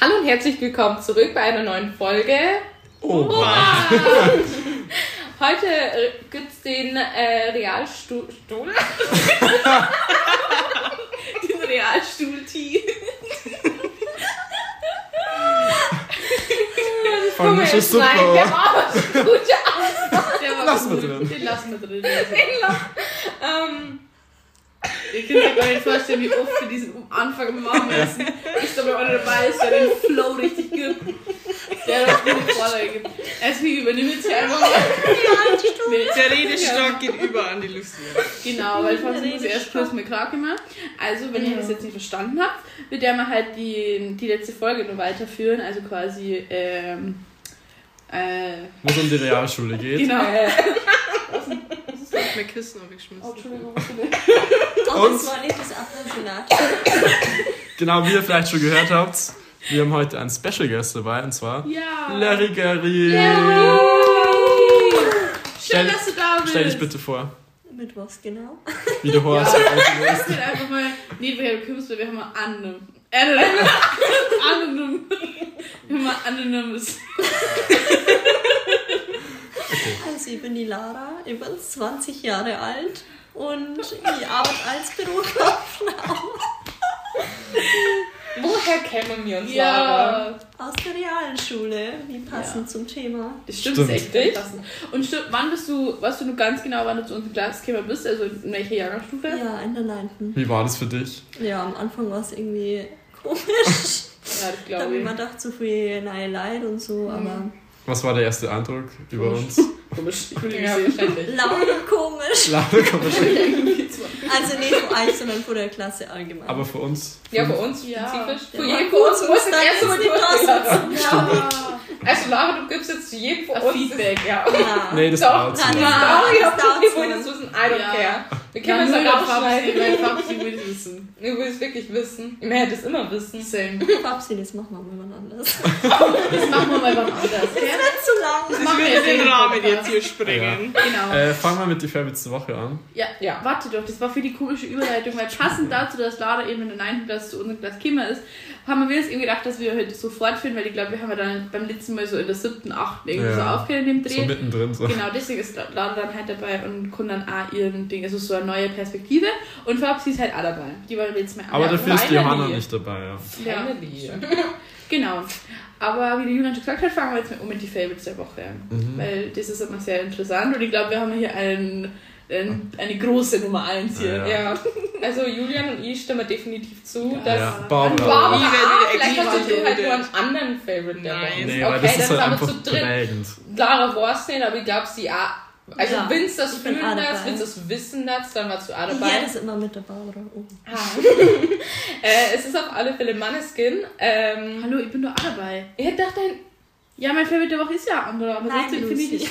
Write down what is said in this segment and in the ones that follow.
Hallo und herzlich willkommen zurück bei einer neuen Folge. Opa. Heute äh, gibt's den äh, Realstuhl. Stuhl? Den Realstuhl-Tee. Wir Polnische jetzt rein? Suppe. Der war aber schon gut. Der war Lass gut. mal drin. Den lassen wir drin. Ähm, Ihr könnt euch gar nicht vorstellen, wie oft wir diesen Anfang machen müssen. Ich glaube, einer dabei ist, der den Flow richtig gibt. Der das gute Vorlage gibt. Deswegen übernimmt jetzt hier einfach mal. Nee, Der Redestock geht über an die Lucia. Genau, weil Franz muss erst kurz mir klar gemacht. Also, wenn ihr das jetzt nicht verstanden habt, wird der mal halt die, die letzte Folge nur weiterführen. Also quasi, ähm, äh, Wo es um die Realschule geht. genau. Ich hab mir Kissen aufgeschmissen. Oh, Entschuldigung, was bitte? Oh, Und- das war nicht das. Genau, wie ihr vielleicht schon gehört habt, wir haben heute einen Special Guest dabei und zwar Ja. Larry Gary. Schön, dass du da bist. Stell dich bitte vor, Mit was genau? wie du horst. du Das sind einfach mal, nee, du kommst, weil wir haben mal Anne. Äh, Anonym. Wir haben mal Also, ich bin die Lara, ich bin 20 Jahre alt und ich arbeite als Bürokauffrau woher kennen wir uns, Lara? Ja. aus der Realschule. Wie passend zum Thema. Das stimmt, Stimmt. das ist echt passend. Und stimmt, wann bist du, weißt du nur ganz genau, wann du zu uns in Klasse gekommen bist? Also in welcher Jahrgangsstufe? Ja, in der 9. Wie war das für dich? Ja, am Anfang war es irgendwie komisch. Ja, das Da glaube habe ich ich. mir gedacht, so viel neue Leid und so, aber Was war der erste Eindruck über uns? Komisch. Ich will Ja, und komisch. Mal schnell. Also nicht vor euch, sondern vor der Klasse allgemein. Aber für uns. Ja, für uns Ja. spezifisch. Für war jeden von uns muss das erste Mal dann ist durch. nicht da Ja. Ja. Also Lara, du gibst jetzt zu jedem von uns Feedback, ja. Na, Nee, das dauert zu nein, lange. Sorry, Das die zu wollen lang. es wissen. I don't Ja. care. Wir Ja, können es nur ja der Du willst wirklich wissen. Ich hätte es immer wissen. Same. Babsi, das machen wir mal wann anders. Das machen wir mal wann anders, gell? Nicht zu lang. Das machen wir den Rahmen jetzt hier sprengen. Genau. Äh, fangen wir mit die Favorites der Woche an. Ja, Ja. warte doch, das war für die komische Überleitung, weil passend dazu, dass Lara eben in der 9. Klasse zu unserer Klasse gekommen ist, haben wir uns irgendwie gedacht, dass wir heute so fortführen, weil ich glaube, wir haben ja dann beim letzten Mal so in der 7., 8. irgendwie Ja. so aufgehört in dem So Dreh. mittendrin. So. Genau, deswegen ist Lara dann halt dabei und kann dann auch ihren Ding, also so eine neue Perspektive. Und Fabsi ist halt auch dabei. Die wollen wir jetzt mal Aber dafür ist. Johanna nicht dabei. Ja. Ja. Family. Genau. Aber wie der Julian schon gesagt hat, fangen wir jetzt mal um mit die Favorites der Woche an. Mhm. Weil das ist immer sehr interessant und ich glaube, wir haben hier einen, eine große Nummer 1 hier. Ja. Ja, also Julian und ich stimmen definitiv zu, Ja. dass Ja, Barbara. Barbara, wieder vielleicht hast du halt nur einen anderen Favorite der Nein. Woche. Nee, okay, das ist dann halt sind wir zu dritt. Lara war es nicht, aber ich glaube, sie auch. Also, Ja, wenn es das fühlen das, dabei. wenn es das wissen das, dann war sie auch Ja, dabei. das ist immer mit der Barbara. Oh. Ah. äh, es ist auf alle Fälle Manneskin. Ähm, Hallo, ich bin doch auch dabei. ich hätte gedacht, dein Ja, mein Favorite der Woche ist ja andere, aber Nein, trotzdem finde ich nicht.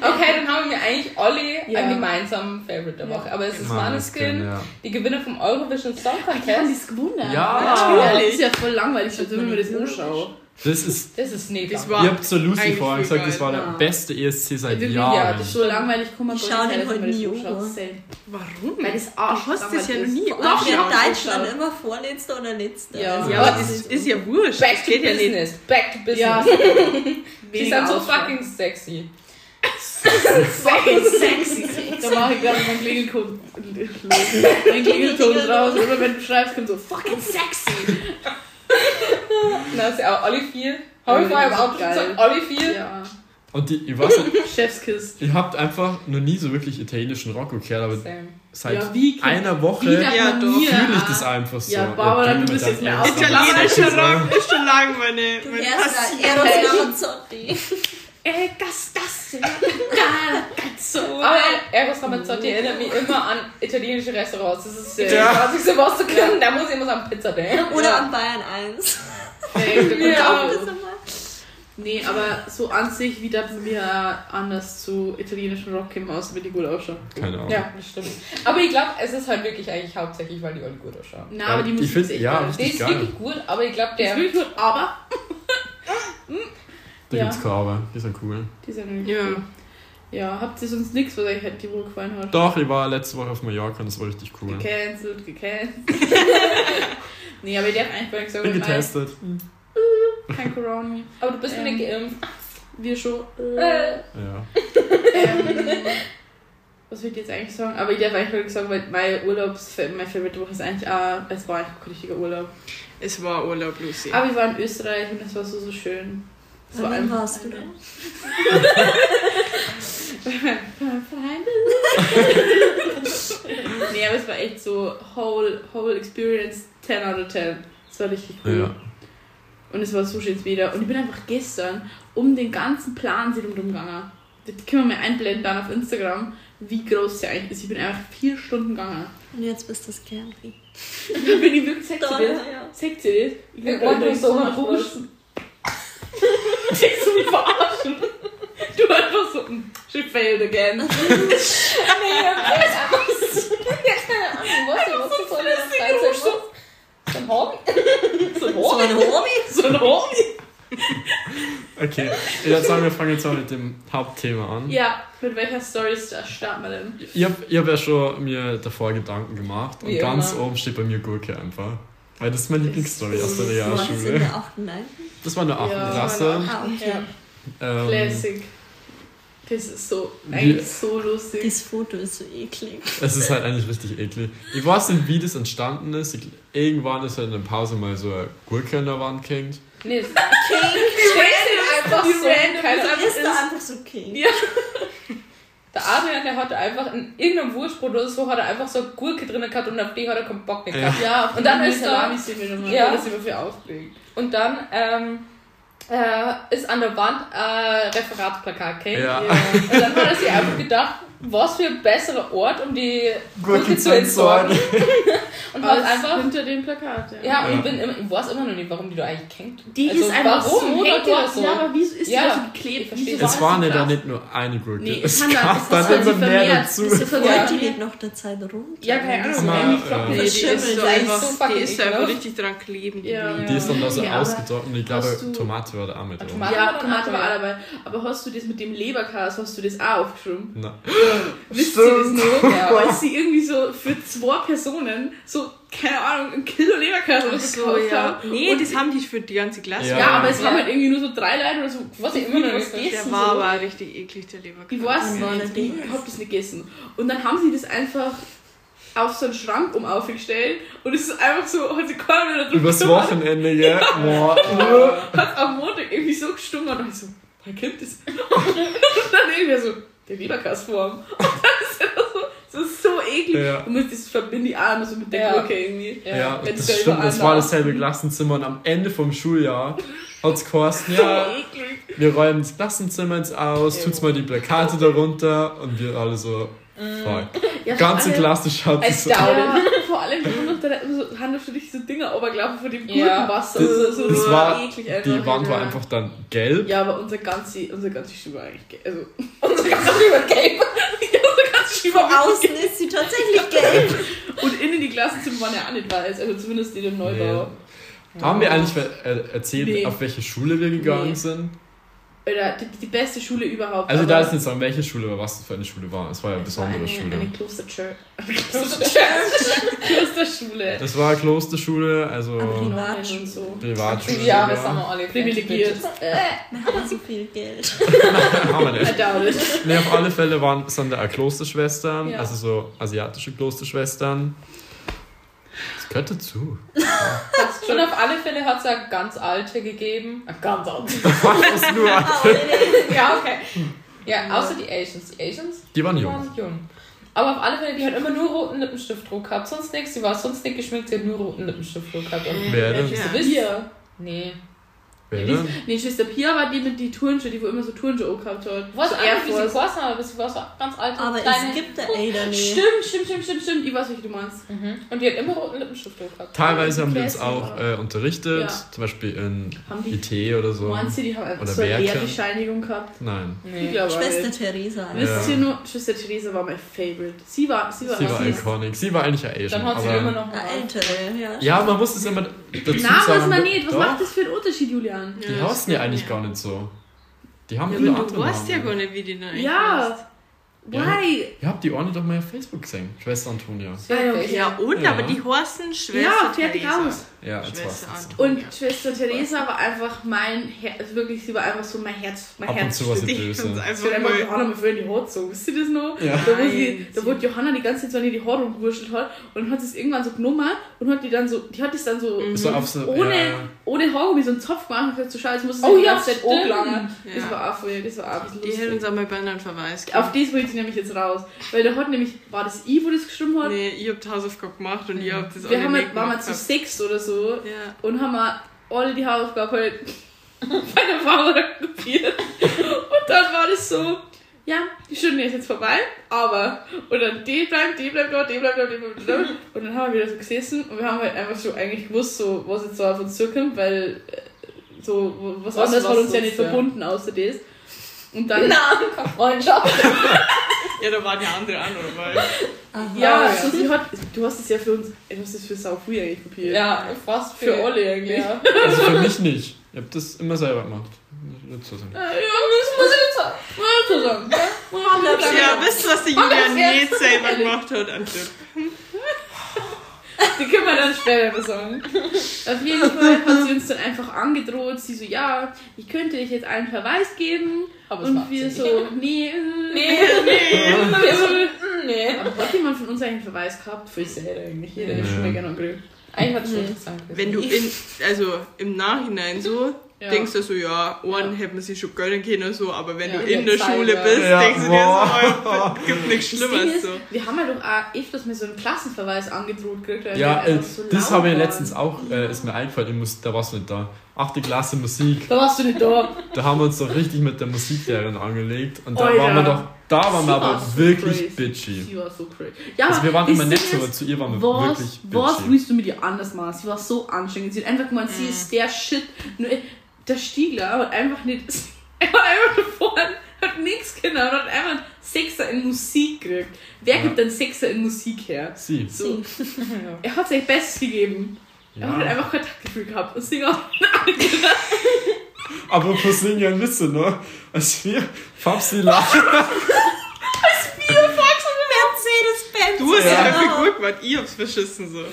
Okay, dann haben wir eigentlich alle Ja. einen gemeinsamen Favorite der Ja. Woche. Aber es ist Maneskin, Maneskin, ja. die Gewinner vom Eurovision Song Ich kann Contest. das gewundert. Ja. Das ist ja voll langweilig, wenn ich mir das anschaue. Das ist. Das ist nicht Das war- Ihr habt zur Lucy vorhin gesagt, das war geil. der Ja. beste ESC seit Wirklich, Jahren. ja, das ist so langweilig, kann man Ich gar schau nicht den heute nie. Same. Warum? Weil das Arsch Du hast das ja noch nie Doch, in Deutschland immer vorletzter oder letzter. Ja, Also Ja, aber das das ist ja wurscht. Back to geht ja nicht. business. Back to business. Ja, Die sind so fucking sexy. fucking sexy. Da mache ich gerade meinen Klingelton, meinen Klingelton raus. Immer wenn du schreibst, kommt so fucking sexy. Da ist ja auch Olli 4. Habe ich Ja, vorher im Auto geil. gesagt, Olli 4. Ja, Und die, ich weiß nicht, Chefskiss. ihr habt einfach noch nie so wirklich italienischen Rock gehört, aber Same. seit Ja, wie einer Woche Wie Ja, fühle ich das einfach so. Ja, Barbara, du bist jetzt Ernst. Italienischer Rock ist schon lange meine, meine Passion. Eros Ramazzotti. Ey, das, das, ja, so. Aber Eros Ramazzotti erinnert mich immer an italienische Restaurants. Das ist äh, Ja. was ich so was zu können. Da muss ich immer so an Pizza denken. Oder an Bayern 1. Ja. Ja. Nee, aber so an sich, wie darf mir anders zu italienischen Rock kommen, außer wenn die gut ausschauen. Keine Ahnung. Ja, das stimmt. Aber ich glaube, es ist halt wirklich eigentlich hauptsächlich, weil die Olli gut ausschauen. Na, aber die ich Musik find- ist echt ja. Die ist geil. wirklich gut, aber ich glaube, Die ist der. wirklich gut, aber Da Ja. gibt's keine aber. Die sind cool. die sind wirklich Ja. cool. Ja, habt ihr sonst nichts, was euch halt die Woche gefallen hat? Doch, ich war letzte Woche auf Mallorca und das war richtig cool. Gecancelt, gecancelt. Nee, aber ich darf eigentlich gar nicht sagen, Bin getestet. kein Corona. Aber du bist Ähm. nicht geimpft. Wir schon. Äh. Ja. Ähm, was will ich jetzt eigentlich sagen? Aber ich darf eigentlich wirklich sagen, weil mein Urlaubs, mein Favorite Woche ist eigentlich auch, es war eigentlich kein richtiger Urlaub. Es war Urlaub, Lucy. Aber wir waren in Österreich und es war so, so schön. Es war Wann einfach- warst du da? nee, aber es war echt so whole, whole experience 10 out of 10. Es war richtig cool. Ja. Und es war so schön wieder. Und ich bin einfach gestern um den ganzen Plan sie rumgegangen. Das können wir mal einblenden dann auf Instagram, wie groß der eigentlich ist. Ich bin einfach vier Stunden gegangen. Und jetzt bist du scared. Da bin ich wirklich sexy. Sexy das? Ich bin uns so mal verarschen. Dich zum Verarschen. Du einfach so, mm, she failed again. Nee, so. Ja, keine Ahnung, was du, was du so Freizeit ein Hobby? So ein Hobby? So ein Hobby. Okay, ich würde sagen, wir fangen jetzt mal mit dem Hauptthema an. Ja, mit welcher Story starten wir denn? Ich habe ich hab ja schon mir davor Gedanken gemacht und Wie ganz immer. oben steht bei mir Gurke einfach. Weil das ist meine Lieblingsstory aus der War das in Realschule. der 8. Nein? Das war in der 8. Ja, Klasse. Ah, okay. Ähm, Classic. Das ist so, eigentlich so lustig. Das Foto ist so eklig. es ist halt eigentlich richtig eklig. Ich weiß nicht, wie das entstanden ist. Ich, irgendwann ist halt in der Pause mal so eine Gurke an der Wand gehängt. Nee, das steht einfach Die so. random ist einfach so king. Ja. Der Adrian, der hatte einfach in irgendeinem Wurstbrot oder so, hat er einfach so eine Gurke drin gehabt und auf die hat er keinen Bock mehr gehabt. Ja, Und dann ist nochmal. Ja. Ja. Das wir für aufgeregt. Und dann ähm, äh, ist an der Wand ein Referatsplakat, okay? Ja. Und dann hat er sich einfach gedacht, was für ein besserer Ort, um die Gurke zu entsorgen. Und Als einfach. hinter dem Plakat, ja. Ja, und Ja. ich, bin immer, ich weiß immer noch nicht, warum die da eigentlich hängt. Die Also, ist einfach warum so, hängt dort, so? Ja, aber wieso ist Ja, die da so geklebt? ich verstehe Wieso Es war ja da nicht nur eine Gurke. Nee, es gab das- dann hat immer mehr vermehrt. dazu. Das ist Die geht noch der Zeit runter. Ja, keine Ahnung. Die. ist, so einfach, die ist richtig dran kleben. Die ist dann da so ausgetrocknet und ich glaube, Tomate war da auch mit drin. Ja, war Tomate war dabei. auch dabei. Aber hast du das mit dem Leberkas, hast du das auch aufgeschrieben? Na. Wisst ihr das noch? Ja. Als sie irgendwie so für zwei Personen so, keine Ahnung, ein Kilo oder Ach so gekauft ja. haben. Nee, Und- das haben die für die ganze Klasse. Ja. Ja, aber es Ja. haben halt irgendwie nur so drei Leute oder so. Was ich immer noch nicht was gegessen, Der war so. aber richtig eklig, der Leberkäse. Ich weiß nicht, ich hab das nicht gegessen. Und dann haben sie das einfach auf so einen Schrank um aufgestellt und es ist einfach so, hat sich keiner mehr drüber Übers Wochenende, gell? Boah. Hat am Montag irgendwie so gestunken und ich so, wer kennt das? Und dann irgendwie so, der Leberkastform. Und dann ist so, eklig. Ja. Und mit das verbinde ich auch immer so mit der Ja. Irgendwie. Ja, Wenn das stimmt, das war dasselbe Klassenzimmer und am Ende vom Schuljahr hat es geheißen, ja, So eklig. wir räumen das Klassenzimmer jetzt aus, tut's mal die Plakate darunter und wir alle so, fuck. Ja, I sich so. doubt Ja, vor allem noch da immer so, haben für dich so Dinger obergelaufen von dem Ja. Gurkenwasser. Das- so, so, das so war- eklig einfach. Die Wand war ja. einfach dann gelb. Ja, aber unser ganze, unser ganze Schuh war eigentlich gelb. Also, Unsere ganze Übergame. unser ganze Schuh Von war außen ist sie tatsächlich gelb. Und innen die Klassenzimmer waren ja auch nicht weiß, also zumindest die im Neubau. Haben wir eigentlich äh, erzählt, Nee. auf welche Schule wir gegangen Nee. sind? Oder die, die beste Schule überhaupt. Also da ist nicht sagen, welche Schule oder was das für eine Schule war. Es war ja eine es war besondere eine, Schule. Eine Klosterchurch. Klosterschule. Das war eine Klosterschule, also Privatschule und so. Privatschule. Ja, das haben wir alle. Privilegiert. Wir haben so viel Geld. Haben wir nicht. Nee, auf alle Fälle waren, sind da auch Klosterschwestern, Ja. also so asiatische Klosterschwestern. Das gehört dazu. Und auf alle Fälle hat es eine ganz alte gegeben. Eine ganz alte. Was nur? ja, okay. Ja, außer die Asians. Die Asians Die waren jung. waren jung. Aber auf alle Fälle, die hat immer nur roten Lippenstiftdruck gehabt. Sonst nichts. Die war sonst nicht geschminkt, sie hat nur roten Lippenstiftdruck gehabt. Und Wer denn? Ja. wisst Nee. Die, denn? nee, Schwester Pia war die mit die Turnschuhe, die wo immer so Turnschuhe gehabt hat. Auch nicht, wie sie geheißen hat, aber sie war so ganz alte, Aber kleine... es gibt der Ada nicht. Stimmt, stimmt, stimmt, stimmt, stimmt. Ich weiß, welche du meinst. Mhm. Und die hat immer roten Lippenstiftdruck gehabt. Teilweise haben die uns auch äh, unterrichtet, Ja. zum Beispiel in Haben die, IT oder so. meinst du, die haben einfach Oder so eine Werke. Lehrbescheinigung gehabt? Nein. Nee. Schwester nicht. Theresa. Wisst Ja. ihr nur, Schwester Theresa war mein Favorite. Sie war, sie war, Sie war iconic. Sie war eigentlich ein Asian. Dann hat sie immer noch Eine ältere, ja. Ja, man muss es immer dazu Na, sagen. was man nicht. Was doch, macht das für einen Unterschied, Julian? Die heißen ja eigentlich gar nicht so. Die haben Ja, andere du weißt ja gar nicht, wie die da eigentlich Ja. heißt. Why? Ihr habt die Orne doch mal auf Facebook gesehen. Schwester Antonia. Ah, okay. Ja, und, Ja. aber die heißen Schwester Ja, fertig Theresa. aus. Ja, Schwester. Antonia. Und Schwester Theresa war einfach mein Herz, also wirklich, sie war einfach so mein Herz, mein Ab und zu war sie. Ich böse. Sie einfach nur Johanna mal vorhin die Haare gezogen. Wisst ihr das noch? Ja. Da, wo sie, da sie- wurde Johanna die ganze Zeit so ihr die Haare rumgewurschtelt hat und dann hat sie es irgendwann so genommen und hat die dann so, die hat das dann so So auf so, ohne, ja, ohne Haargummi so einen Zopf gemacht und gesagt, so schau, jetzt muss es Oh die ja, ganze Zeit stimmt. angelangen. Das Ja. war auch voll, das war auch ein Die hätten lustig. uns einmal bei einem Verweis Auf das wollte ich nämlich jetzt raus. Weil da hat nämlich, war das ich, wo das geschrieben hat? Nee, ihr habt Hausaufgaben gemacht und ihr habt das Wir alle haben halt, waren wir gemacht zu sechs oder so Ja. und haben wir alle die Hausaufgaben halt bei der Frau kopiert. Und dann war das so, ja, die Stunde ist jetzt vorbei, aber, und dann die bleibt, die bleibt dort, die bleibt dort, die bleibt dort. Und dann haben wir wieder so gesessen und wir haben halt einfach so eigentlich gewusst, so, was jetzt so auf uns zukommt, weil äh, so, was, Was- anderes hat uns ja nicht ja. verbunden, außer das. Und dann, Na, Freundschaft. ja, da waren die andere auch noch dabei. ja, ja. so sie hat, du hast es ja für uns, du hast es für Sau früh eigentlich kopiert. Ja, fast Für alle eigentlich. Ja. Also für mich nicht. Ich hab das immer selber gemacht. Nicht so sagen. Ja, das muss ich jetzt sagen. Ja, wisst ihr, was der Julian nicht selber gemacht hat an Tipp? Die können wir dann später sagen. Auf jeden Fall hat sie uns dann einfach angedroht. Sie so, ja, ich könnte euch jetzt einen Verweis geben. Aber und wir sie so, nee, äh, Nee, nee. Wir so, nee. aber hat jemand von uns eigentlich einen Verweis gehabt? Voll sehr eigentlich. Jeder ist Nee. schon mal gerne angekriegt. Eigentlich hat es schon gesagt. Wenn du in, also im Nachhinein so Ja. denkst du so, ja, einen hätte man sich schon gönnen können, so, aber wenn Ja, du in der der Schule Zeit, bist, ja. denkst du dir Ja, so, oh, gibt nichts Schlimmeres so. wir haben ja doch auch öfters mal so einen Klassenverweis angedroht gekriegt. Ja, äh, so das habe ich letztens auch, äh, ist mir eingefallen, ich muss, da warst du nicht da. Achte Klasse Musik, Da warst du nicht da. da haben wir uns doch richtig mit der Musiklehrerin angelegt und da Alter. waren wir doch, da waren Sie wir aber war so wirklich crazy. bitchy. Sie war so crazy. Ja, Also wir waren immer nett aber zu ihr waren wir was, wirklich was bitchy. willst du mit ihr anders machen? Sie war so anstrengend. Sie hat einfach gemeint, sie ist der Shit. Nur, äh, der Stiegler hat einfach nicht. Er war einfach vorne, hat nichts genau, hat einfach einen Sechser in Musik gekriegt. Wer Ja. gibt einen Sechser in Musik her? Sie. So. Er hat sein Bestes gegeben. Er hat halt Ja. einfach kein Taktgefühl gehabt. Und Singer Aber für Singen wisst ihr noch, als wir Fabsi lachen. Du Mercedes-Benz. hast Ja. ja einfach gut gemacht, ich hab's verschissen so.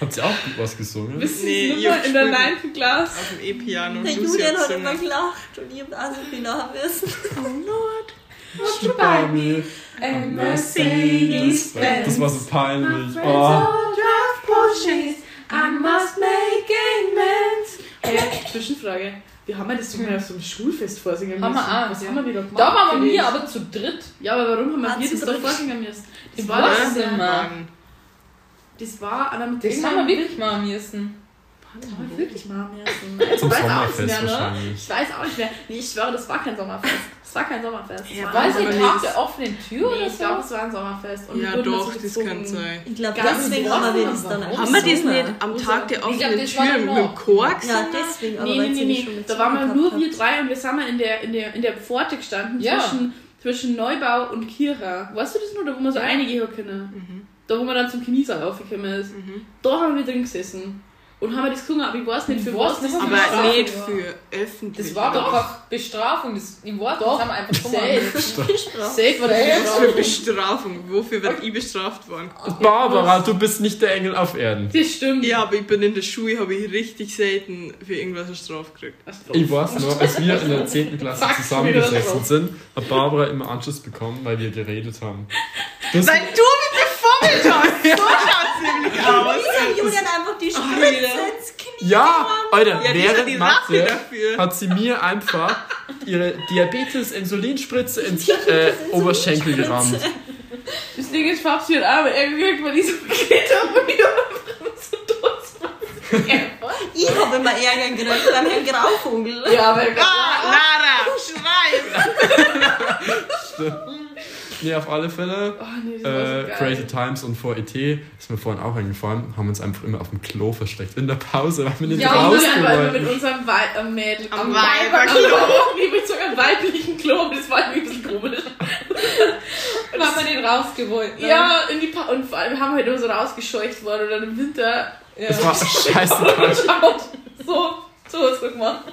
Habt ihr auch was gesungen? Wisst ihr Nee, das ihr in der. 9. Klasse? Auf dem E-Piano und und Lucy Lucy hat hat also Oh Oh Oh gesungen. gelacht und ich hab auch so viel lachen müssen. Bei mir. And Mercedes-Benz. Das war so peinlich. Oh. I must make amends. Äh, Zwischenfrage. Wir haben ja das sogar auf so einem Schulfest vorsingen Haben müssen. wir auch, Was ja. haben wir wieder gemacht? Da waren wir das? aber zu dritt. Ja, aber warum haben wir Ah, wir das da vorsingen müssen? Das Ich war, das, mehr. das war an einem Das haben wir wirklich machen müssen. Das haben wir wirklich machen müssen. Ich Zum weiß auch nicht mehr, ne? Ich weiß auch nicht mehr. Nee, ich schwöre, das war kein Sommerfest. Das war kein Sommerfest. Das Ja, war ein Tag der offenen Tür Nee, oder ich glaube, so? es war ein Sommerfest. Und Ja doch, das kann sein. Also Also Ich glaube, deswegen haben wir das dann das. auch Haben wir das gesungen. nicht am Tag der glaub, offenen das war Tür mit dem. Chor Ja, deswegen, aber Nee, nee, nee, nee. Da waren wir nur wir drei und wir sind mal in der, in der, in der Pforte gestanden Ja. zwischen, zwischen Neubau und Kira. Weißt du das noch? Da wo wir so Ja. einige hören können. Da wo man dann zum Genießer aufgekommen ist. Mhm. Da haben wir drin gesessen. Und haben wir das gesungen, aber ich weiß nicht für Ich was. das was war. Aber Bestrafung nicht war. für öffentlich. Das war doch einfach Bestrafung. Das, ich weiß, Doch. das haben wir einfach mal Safe. war das für Bestrafung. Wofür wird ich bestraft worden? Barbara, du bist nicht der Engel auf Erden. Das stimmt. Ja, aber ich bin in der Schule, habe ich richtig selten für irgendwas eine Strafe gekriegt. Ich weiß noch, als wir in der 10. Klasse zusammengesessen sind, hat Barbara immer Anschluss bekommen, weil wir geredet haben. Das, Weil du mich befummelt hast! Nämlich aus! Ich Julian einfach die Spritze ins Knie ja, Alter, Ja, während dafür. hat sie mir einfach ihre Diabetes-Insulinspritze ins äh, Oberschenkel gerammt. Das Ding ist, Fabsi hat auch irgendwie weil die so gekriegt haben und ich hab einfach so tot. Ich habe immer Ärger gekriegt beim Herrn Grauvogel. Ja, aber Ah, Lara, schreib! Nee, auf alle Fälle. Oh nee, das war so Äh, geil. Crazy Times und vor ET ist mir vorhin auch eingefallen, haben uns einfach immer auf dem Klo versteckt. In der Pause, weil wir nicht Ja, und raus dann einfach immer mit unserem Wei äh, Mädel Am Weiber- Weiberklo. am- Wie mit so einem weiblichen Klo, aber das war irgendwie ein bisschen komisch. Dann haben wir den rausgewollt. Ne? Ja, in die pa und vor allem wir haben halt immer so rausgescheucht worden und dann im Winter ja. Das war scheiße. So, so was gemacht.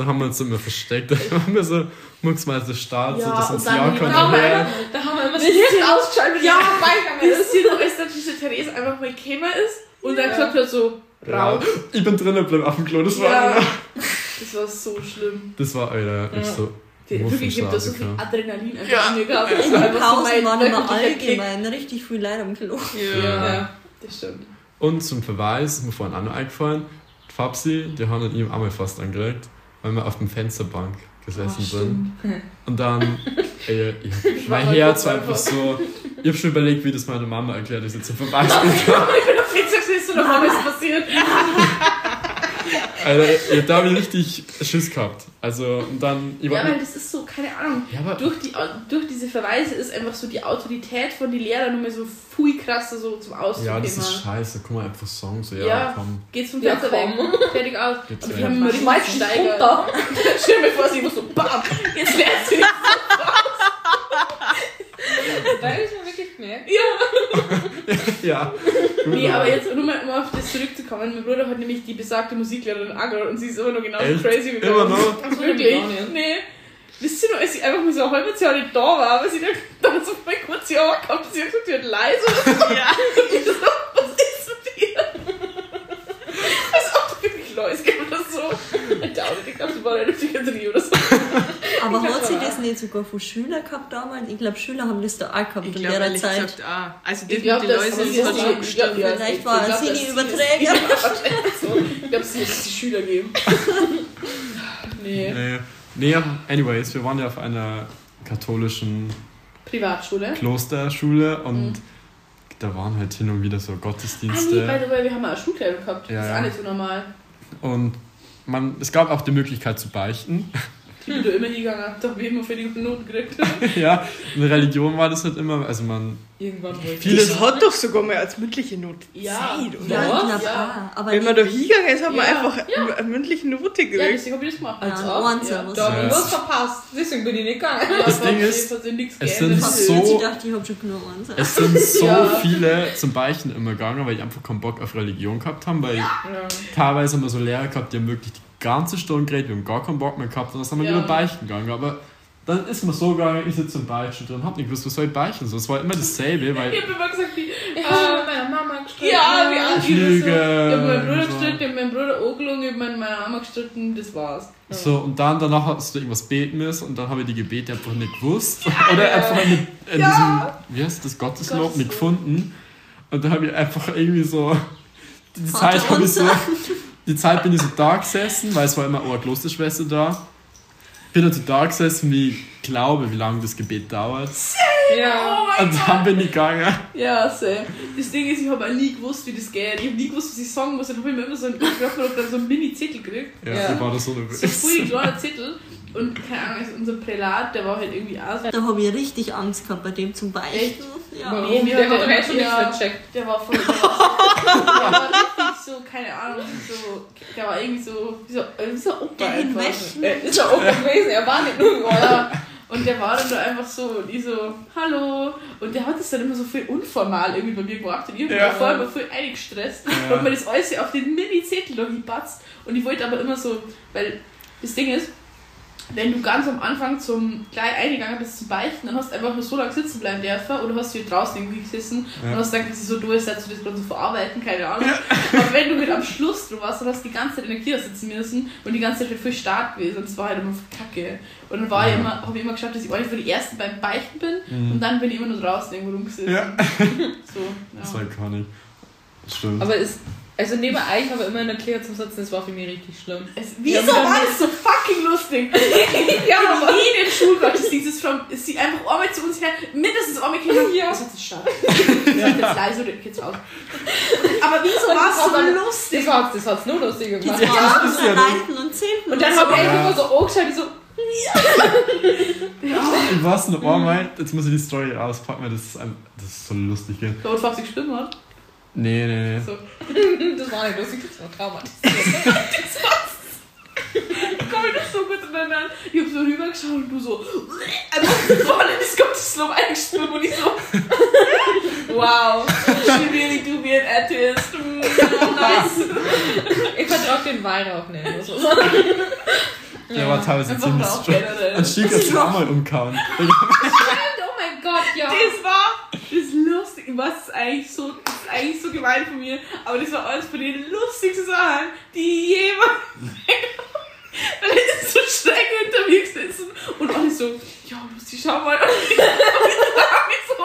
Da haben wir uns immer versteckt. Da haben wir so mucksweise Start, so Ja, dass und uns dann ja her. Da haben wir immer so Das Licht ist- ausgeschaltet, Ja, vorbeigegangen ist. Wisst ihr noch, als dann diese Therese einfach mal gekommen ist und dann Ja. gesagt hat so, raus. Ich bin drinnen geblieben auf dem Klo, das war, Ja. Das war so schlimm. das war Alter, ich Ja. so. Wirklich gibt das so viel Adrenalin einfach Ja. in mir gehabt. Das In war den so Pausen waren immer allgemein richtig viel Leute am Klo. Ja. Ja, das stimmt. Und zum Verweis ist mir vorhin auch noch eingefallen, die Fabsi, die haben ihn ihm einmal fast angeregt, weil wir auf dem Fensterbank gesessen Oh, sind. Und dann, ey, ich, mein war Herz war einfach so, ich habe schon überlegt, wie das meine Mama erklärt, ich zum Verweis bin. Ich bin auf Fall siehst du noch was passiert. Alter, ich, da habe ich richtig Schiss gehabt. Also, und dann, ich Ja, weil das ist so, keine Ahnung. ja, aber, Durch, die, durch diese Verweise ist einfach so die Autorität von den Lehrern nur mehr so viel krasser so zum Ausdruck ja, das ist immer. scheiße, guck mal, einfach Sagen, so, ja, Ja. komm. Geht's vom Ja, Fenster weg. komm. Fertig aus. Geht's Und weg. wir haben immer richtig dich runter. Stell mir vor, sie muss so BAM! Jetzt lernst du nicht. Da habe ich mir wirklich gemerkt. Ja. Nee, aber jetzt nur mal um auf das zurückzukommen. Mein Bruder hat nämlich die besagte Musiklehrerin Agro und sie ist immer noch genauso Echt? crazy wie bei Immer uns. noch? Also Das wirklich. nicht. Nee. Wisst ihr noch, als sie einfach mal so ein halbes Jahr nicht da war, aber sie dann, dann so mal kurz hier angekommen und sie hat gesagt, sie wird leise oder so. Ja. Ich so, was ist mit dir? Als ob du wirklich gibt oder so. Ich glaube, ich glaube, sie war in der Psychiatrie oder so. Aber Ich glaub, hat sie aber- das nicht sogar von Schülern gehabt damals? Ich glaube, Schüler haben das da auch gehabt Ich in glaube ihrer ehrlich Zeit. gesagt auch. Also Ich die, glaub, die das- Leute aber sind ist schon ja, Vielleicht ich war glaub, es- Überträger. Ja, wahrscheinlich so. Ich glaube, es wird die Schüler geben. Nee. Nee. nee, anyways, wir waren ja auf einer katholischen Privatschule. Klosterschule und Mhm. da waren halt hin und wieder so Ah, nee, Gottesdienste. by the way, wir haben mal eine Schulkleidung gehabt. Ja, das ist ja. nicht so normal. Und man, es gab auch die Möglichkeit zu beichten. Bin da immer hingegangen, da habe ich immer für die guten Noten gekriegt. ja, in der Religion war das halt immer, also man, Irgendwann wollte viele, Das hat doch sogar mal als mündliche Note Ja. Zeit, oder? Ja, Ja, ich ja. auch. Aber Wenn man da hingegangen ist, hat man Ja, einfach ja. eine mündliche Note Ja, gekriegt. deswegen habe ich das gemacht. Ja, Als ein ob. Einzel, Ja, Da habe ich Ja. was verpasst. Deswegen bin ich nicht gegangen. Ja, Das Ding ist, sind es geändert. sind Ich so- dachte, ich habe schon genug es sind so Ja. viele zum Beichten immer gegangen, weil ich einfach keinen Bock auf Religion gehabt haben, weil teilweise haben wir so Lehrer gehabt, die haben wirklich die ganze Stunde geredet, wir haben gar keinen Bock mehr gehabt und dann sind wir Ja. wieder beichten gegangen, aber dann ist man so gegangen, ich sitze im Beichten drin, hab nicht gewusst, was soll ich beichten, so, es war immer dasselbe, weil Ich habe immer gesagt, wie, Ich habe mit meiner Mama gestritten. ja, wie alt ich Lüge so. Ich habe meinen Bruder so. gestritten, ich habe meinen Bruder angelogen, ich habe meine Mama gestritten, das war's. So, und dann danach hast du irgendwas beten müssen und dann habe ich die Gebete einfach nicht gewusst. Oder einfach nicht in diesem, wie heißt das, Gotteslob Gotteslob. nicht gefunden. Und dann habe ich einfach irgendwie so, die Zeit habe ich so. Die Zeit bin ich so da gesessen, weil es war immer eine Klosterschwester da. Bin dann so da gesessen, wie ich glaube, wie lange das Gebet dauert. Ja. Und dann bin ich gegangen. Ja, sehr. Das Ding ist, ich habe auch nie gewusst, wie das geht. Ich habe nie gewusst, was ich sagen muss. Dann habe ich mir immer so einen, so einen Mini-Zettel gekriegt. Ja, Ja. so war das so eine So ein voll kleiner Zettel. Und keine Ahnung, also unser Prälat, der war halt irgendwie aus. Da habe ich richtig Angst gehabt bei dem zum Beichten. Ja. Warum? Nee, der haben hat halt schon nicht ja. vercheckt. Der war voll. Der war, der so, keine Ahnung, so. Der war irgendwie so. Wie so, äh, wie so Opa Der einfach. hinweg. Er ist ja auch gewesen, er war nicht nur. Ja. Und der war dann da einfach so, und ich so, hallo. Und der hat das dann immer so viel unformal irgendwie bei mir gemacht. Und ich hab mich Ja. ja. vorher immer voll eingestresst. Ja. Und mir das alles auf den Mini-Zettel gepatzt. Und ich wollte aber immer so, weil das Ding ist, wenn du ganz am Anfang zum gleich eingegangen bist zum Beichten, dann hast du einfach nur so lange sitzen bleiben dürfen oder hast du hier draußen irgendwie gesessen Ja. und hast gedacht, das ist so durch, dass du das gerade so verarbeiten, keine Ahnung. Aber wenn du mit am Schluss drüber warst, dann hast du die ganze Zeit in der Kirche sitzen müssen und die ganze Zeit halt voll stark gewesen und es war halt immer kacke. Und dann war ich Ja. immer, habe ich immer geschaut, dass ich eigentlich für die Ersten beim Beichten bin Mhm. und dann bin ich immer nur draußen irgendwo rumgesessen. Ja. So, ja. Das war gar nicht. Stimmt. Aber ist, also neben euch aber immer in der Kirche zum Sitzen, das war für mich richtig schlimm. Es, wieso Ja, dann- war das so fucking lustig? ja, aber in jedem Schulgottesdienst ist from, ist sie einfach einmal zu uns her, mindestens einmal gekommen. Ja. Das hat jetzt stark. Das hat jetzt leise oder geht's aus. Aber wieso war es so Das lustig? das hat's nur lustig gemacht. Das war das ist ja 9. und 10. Und dann habe ich so. Ja. einfach so angeschaut, ich so, Ich weiß noch einmal, jetzt muss ich die Story auspacken, weil das ist, ein, das ist so lustig. Gell? Da hat sie gestimmt hat. Nee, nee, nee. So. das war nicht lustig, das war traumatisiert. Ich komme das so gut ineinander. Ich hab so rübergeschaut und du so einfach voll in das Gotteslob eingestimmt und ich so Wow, she really do be an atheist. Mm, nice. Ich vertraue den Weihrauch nicht, sagen. Der war teilweise ziemlich generell. Ein Stieg sich auch mal umkauen. Oh mein Gott, ja. Das war das Lustige, was ist eigentlich so, das ist eigentlich so gemein von mir, aber das war eines von den lustigsten Sachen, die jemand. Weil ist so schräg hinter mir gesessen und alle so, ja, Lucy, schau mal. Und ich, und ich sah mich so.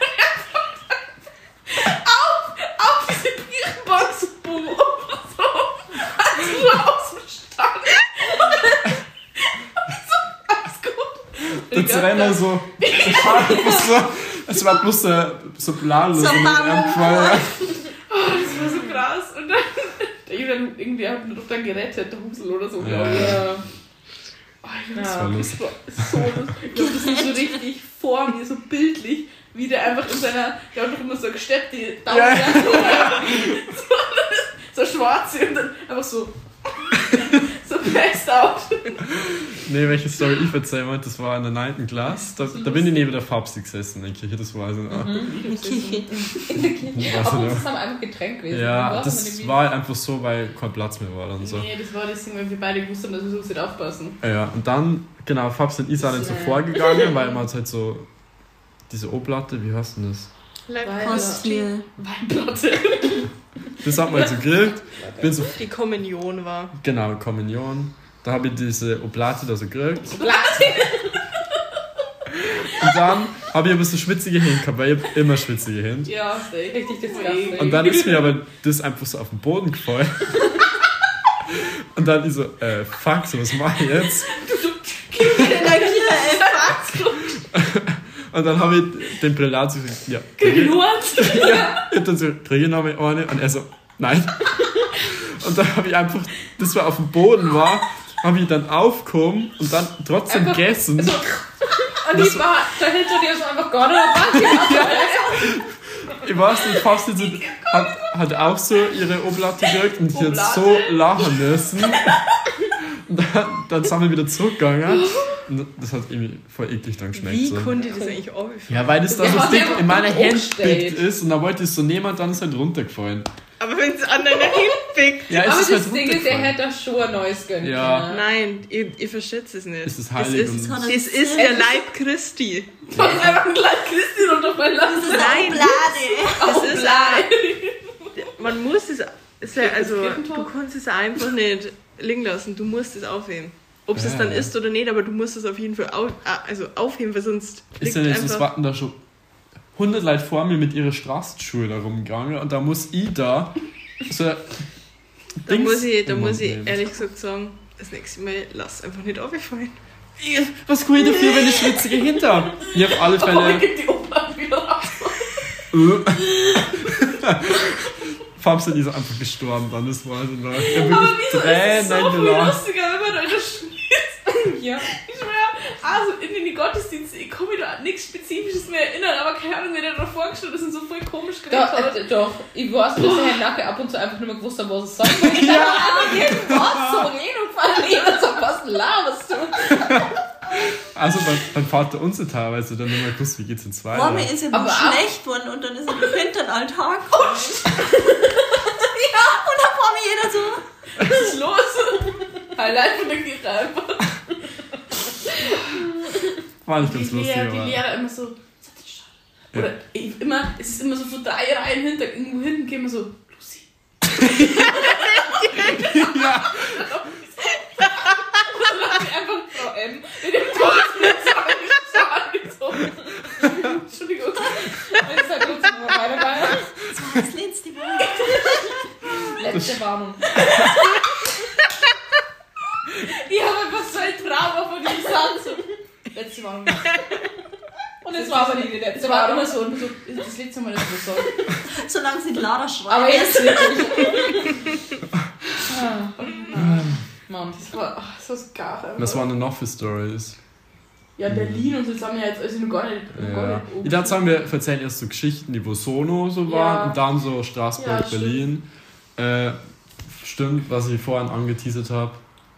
Und er kommt dann auf, auf diese bumm, und so, also so aus dem Stand. Und so, alles gut. Der Trainer so, das war einfach so, es war bloß so, so planlos So. Das war so krass. Und dann, der Julian irgendwie hat ihn doch dann gerettet, der Husel oder so, glaube ich. Ja. Oh, ich glaub, Das war lustig. so lustig. Ich glaube, das ist so richtig vor mir, so bildlich, wie der einfach in seiner, der hat doch immer so eine gesteppte Daumen, Ja. so, so schwarze und dann einfach so, passed out. Nee, welche Story ich erzählen wollte, das war in der 9. Klasse. Da, da bin ich neben der Fabsi gesessen in der Kirche, das war also. ah, Ab und zu sind wir einfach getrennt gewesen. Ja, Du warst immer das die- war einfach so, weil kein Platz mehr war und so. Nee, das war das Ding, weil wir beide gewusst haben, dass wir so nicht aufpassen. Ja, und dann, genau, Fabs und ich sind dann so vorgegangen, weil man halt so diese O-Platte, wie heißt denn das? Hostie. Weinplatte. Das hat man so gegrillt. Bin so, Die Kommunion war. genau, Kommunion. Da habe ich diese Oblate da so gegrillt. Und dann habe ich aber so schwitzige Hände gehabt, weil ich immer schwitzige Hände. Ja. Richtig disgusting. Und dann ist mir aber das einfach so auf den Boden gefallen. Und dann ich so, äh, fuck, so was mache ich jetzt? Und dann habe ich den Prälat so gesagt, ja, ich, Nur ja. Ich hab dann so, kriege ich noch eine? Und er so, nein. Und dann habe ich einfach, das war auf dem Boden war, habe ich dann aufgekommen und dann trotzdem Einfach gegessen. Und die war dahinter dir so einfach gar nicht dabei. Ich weiß nicht, fast so, hat, hat auch so ihre Oblate gewirkt und sie hat so lachen müssen. Und dann, sind wir wieder zurückgegangen. Und das hat irgendwie voll eklig dann geschmeckt. Wie so. konnte das eigentlich aufgefallen? Ja, weil das da Wir so dick in meiner Hand ist und dann wollte ich es so nehmen und dann ist halt runtergefallen. Aber wenn es an deiner Hand pickt. Ja, Aber es ist das halt Ding ist, er hätte das schon ein neues gönnen Ja. können. Nein, ihr, ihr versteht es nicht. Es ist heilig Es ist, es ist der Leib Christi. Du hast einfach ein kleines Christi runterfallen lassen. Nein, Oblade. es ist auch, man muss es, es also du kannst es einfach nicht liegen lassen, du musst es aufheben. Ob es Ja. es dann ist oder nicht, aber du musst es auf jeden Fall auf, also aufheben, weil sonst Ist liegt ja nicht, einfach... warten da schon 100 Leute vor mir mit ihren Straßenschuhen da rumgegangen und da muss ich da so Da muss ich, da muss ich nehmen. ehrlich gesagt sagen, das nächste Mal lass einfach nicht aufgefallen. Ich- Was kann ich dafür, wenn ich schwitzige habe? Ich auf alle Fälle. gibt die Opa wieder. Fabs ist einfach gestorben, dann das war noch. Ich hab Aber wieso ist es so Tränen viel lustiger, wenn man da schmiert? Ja. Ich schwör, also in den Gottesdiensten, ich kann mich da an nichts Spezifisches mehr erinnern, aber keine Ahnung, wer da drauf vorgestellt ist und so voll komisch geredet Doch, äh, doch, ich weiß, dass der Herr Nacke ab und zu einfach nicht mehr gewusst hat, was es sagt. Ja, jeden Wort so reden und verlieren, so was laberst du? Also beim, beim Vater unser teilweise dann immer gewusst, wie geht's in zwei. Vor mir ist Aber auch- schlecht worden und dann ist er hinter den Altar gekommen. ja, und dann vor mir jeder so. Was ist los? Highlight von der einfach. War nicht ganz Die, lustig, Lehrer, die aber. Lehrer immer so, "Seid ihr schade?" Oder ich, immer, es ist immer so von drei Reihen hinter, irgendwo hinten gehen wir so, Lucy. Ja, Und dann hat sie einfach Frau M mit dem so. Entschuldigung. Es hat uns nur weiter bei. Das war das letzte Mal. Letzte Warnung. Ich habe einfach so ein Trauma von diesem Satz. Letzte Warnung. Und es war aber nicht die letzte Es war Warnung. immer so, und so, das letzte Mal, dass ich so. Solange sie Lara schreit. Aber jetzt wirklich. Ah. Mann. Das war, ach, das war gar einfach. was waren denn noch für Stories? Ja, Berlin und so, das haben wir jetzt, also noch gar nicht. noch gar Ja. nicht oben. Sagen wir erzählen erst so Geschichten, die wo Sono so waren Ja. und dann so Straßburg, Ja, stimmt. Berlin. Äh, stimmt, was ich vorhin angeteasert habe.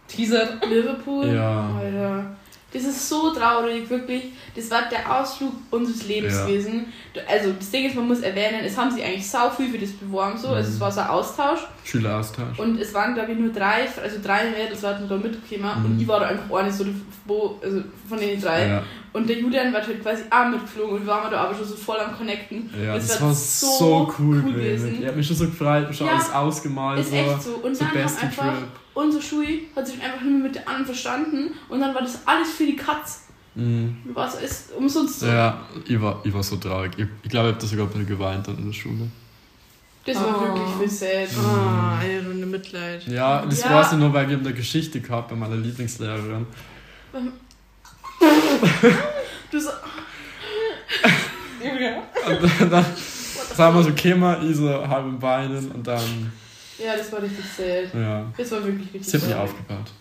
Teaser. Liverpool. Ja. Alter. Das ist so traurig, wirklich. Das war der Ausflug unseres Lebens Ja. gewesen. Also das Ding ist, man muss erwähnen, es haben sich eigentlich sau viel für das beworben, so. Also es Mhm. war so ein Austausch. Schüleraustausch. Und es waren, glaube ich, nur drei, also drei Mädels waren da mitgekommen Mhm. und ich war da einfach eine so, wo, also von den drei. Ja, Und der Julian war halt quasi auch mitgeflogen und wir waren da aber schon so voll am Connecten. ja Das das, war so so cool, cool gewesen. Ich hab mich schon so gefreut, schon Ja, alles ausgemalt. Ist so, echt so. Und so dann haben einfach Trip. Unsere Schule hat sich einfach nicht mehr mit den anderen verstanden und dann war das alles für die Katz. Mhm. Was ist umsonst so. Ja, ich war, ich war so traurig. Ich, ich glaube, ich habe da sogar ein bisschen geweint dann in der Schule. Das war Oh. wirklich viel sad. Ah, eine Runde Mitleid. Ja, das Ja. war es nur, weil wir haben eine Geschichte gehabt bei meiner Lieblingslehrerin. Du so, Und dann sagen wir so, käme ich so halb im Beinen und dann, ja, das war richtig sad. Ja. Das war wirklich richtig sad. Ziemlich aufgebaut.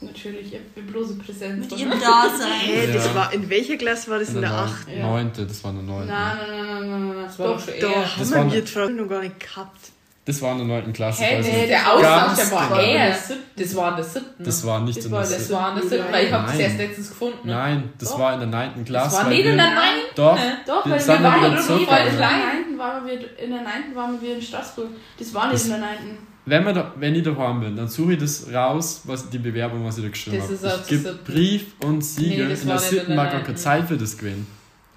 Natürlich, ihr bloße Präsenz. Mit ihrem Dasein. das war, in welcher Klasse war das? In, der 8. Neunte, das war eine neunte. Nein, nein, nein, nein, nein. Das war doch, schon eher. Das haben wir die noch gar nicht gehabt. Das war in der 9. Klasse. Hey, nee, der Austausch, der war erst. Das war in der 7. Das war nicht in der 7. Das war in der 7, weil ich habe das erst letztens gefunden. Nein, das war in der 9. Klasse. Das war nicht in der 9. Doch, ne? doch weil wir waren noch nie voll klein waren wir, in der 9. waren wir in Straßburg. Das war nicht das, in der 9. Wenn, wir da, wenn ich daheim bin, dann suche ich das raus, was die Bewerbung, was ich da geschrieben habe. Ich gebe Brief und Siegel. Nee, in der 7. war gar keine Zeit für das gewesen.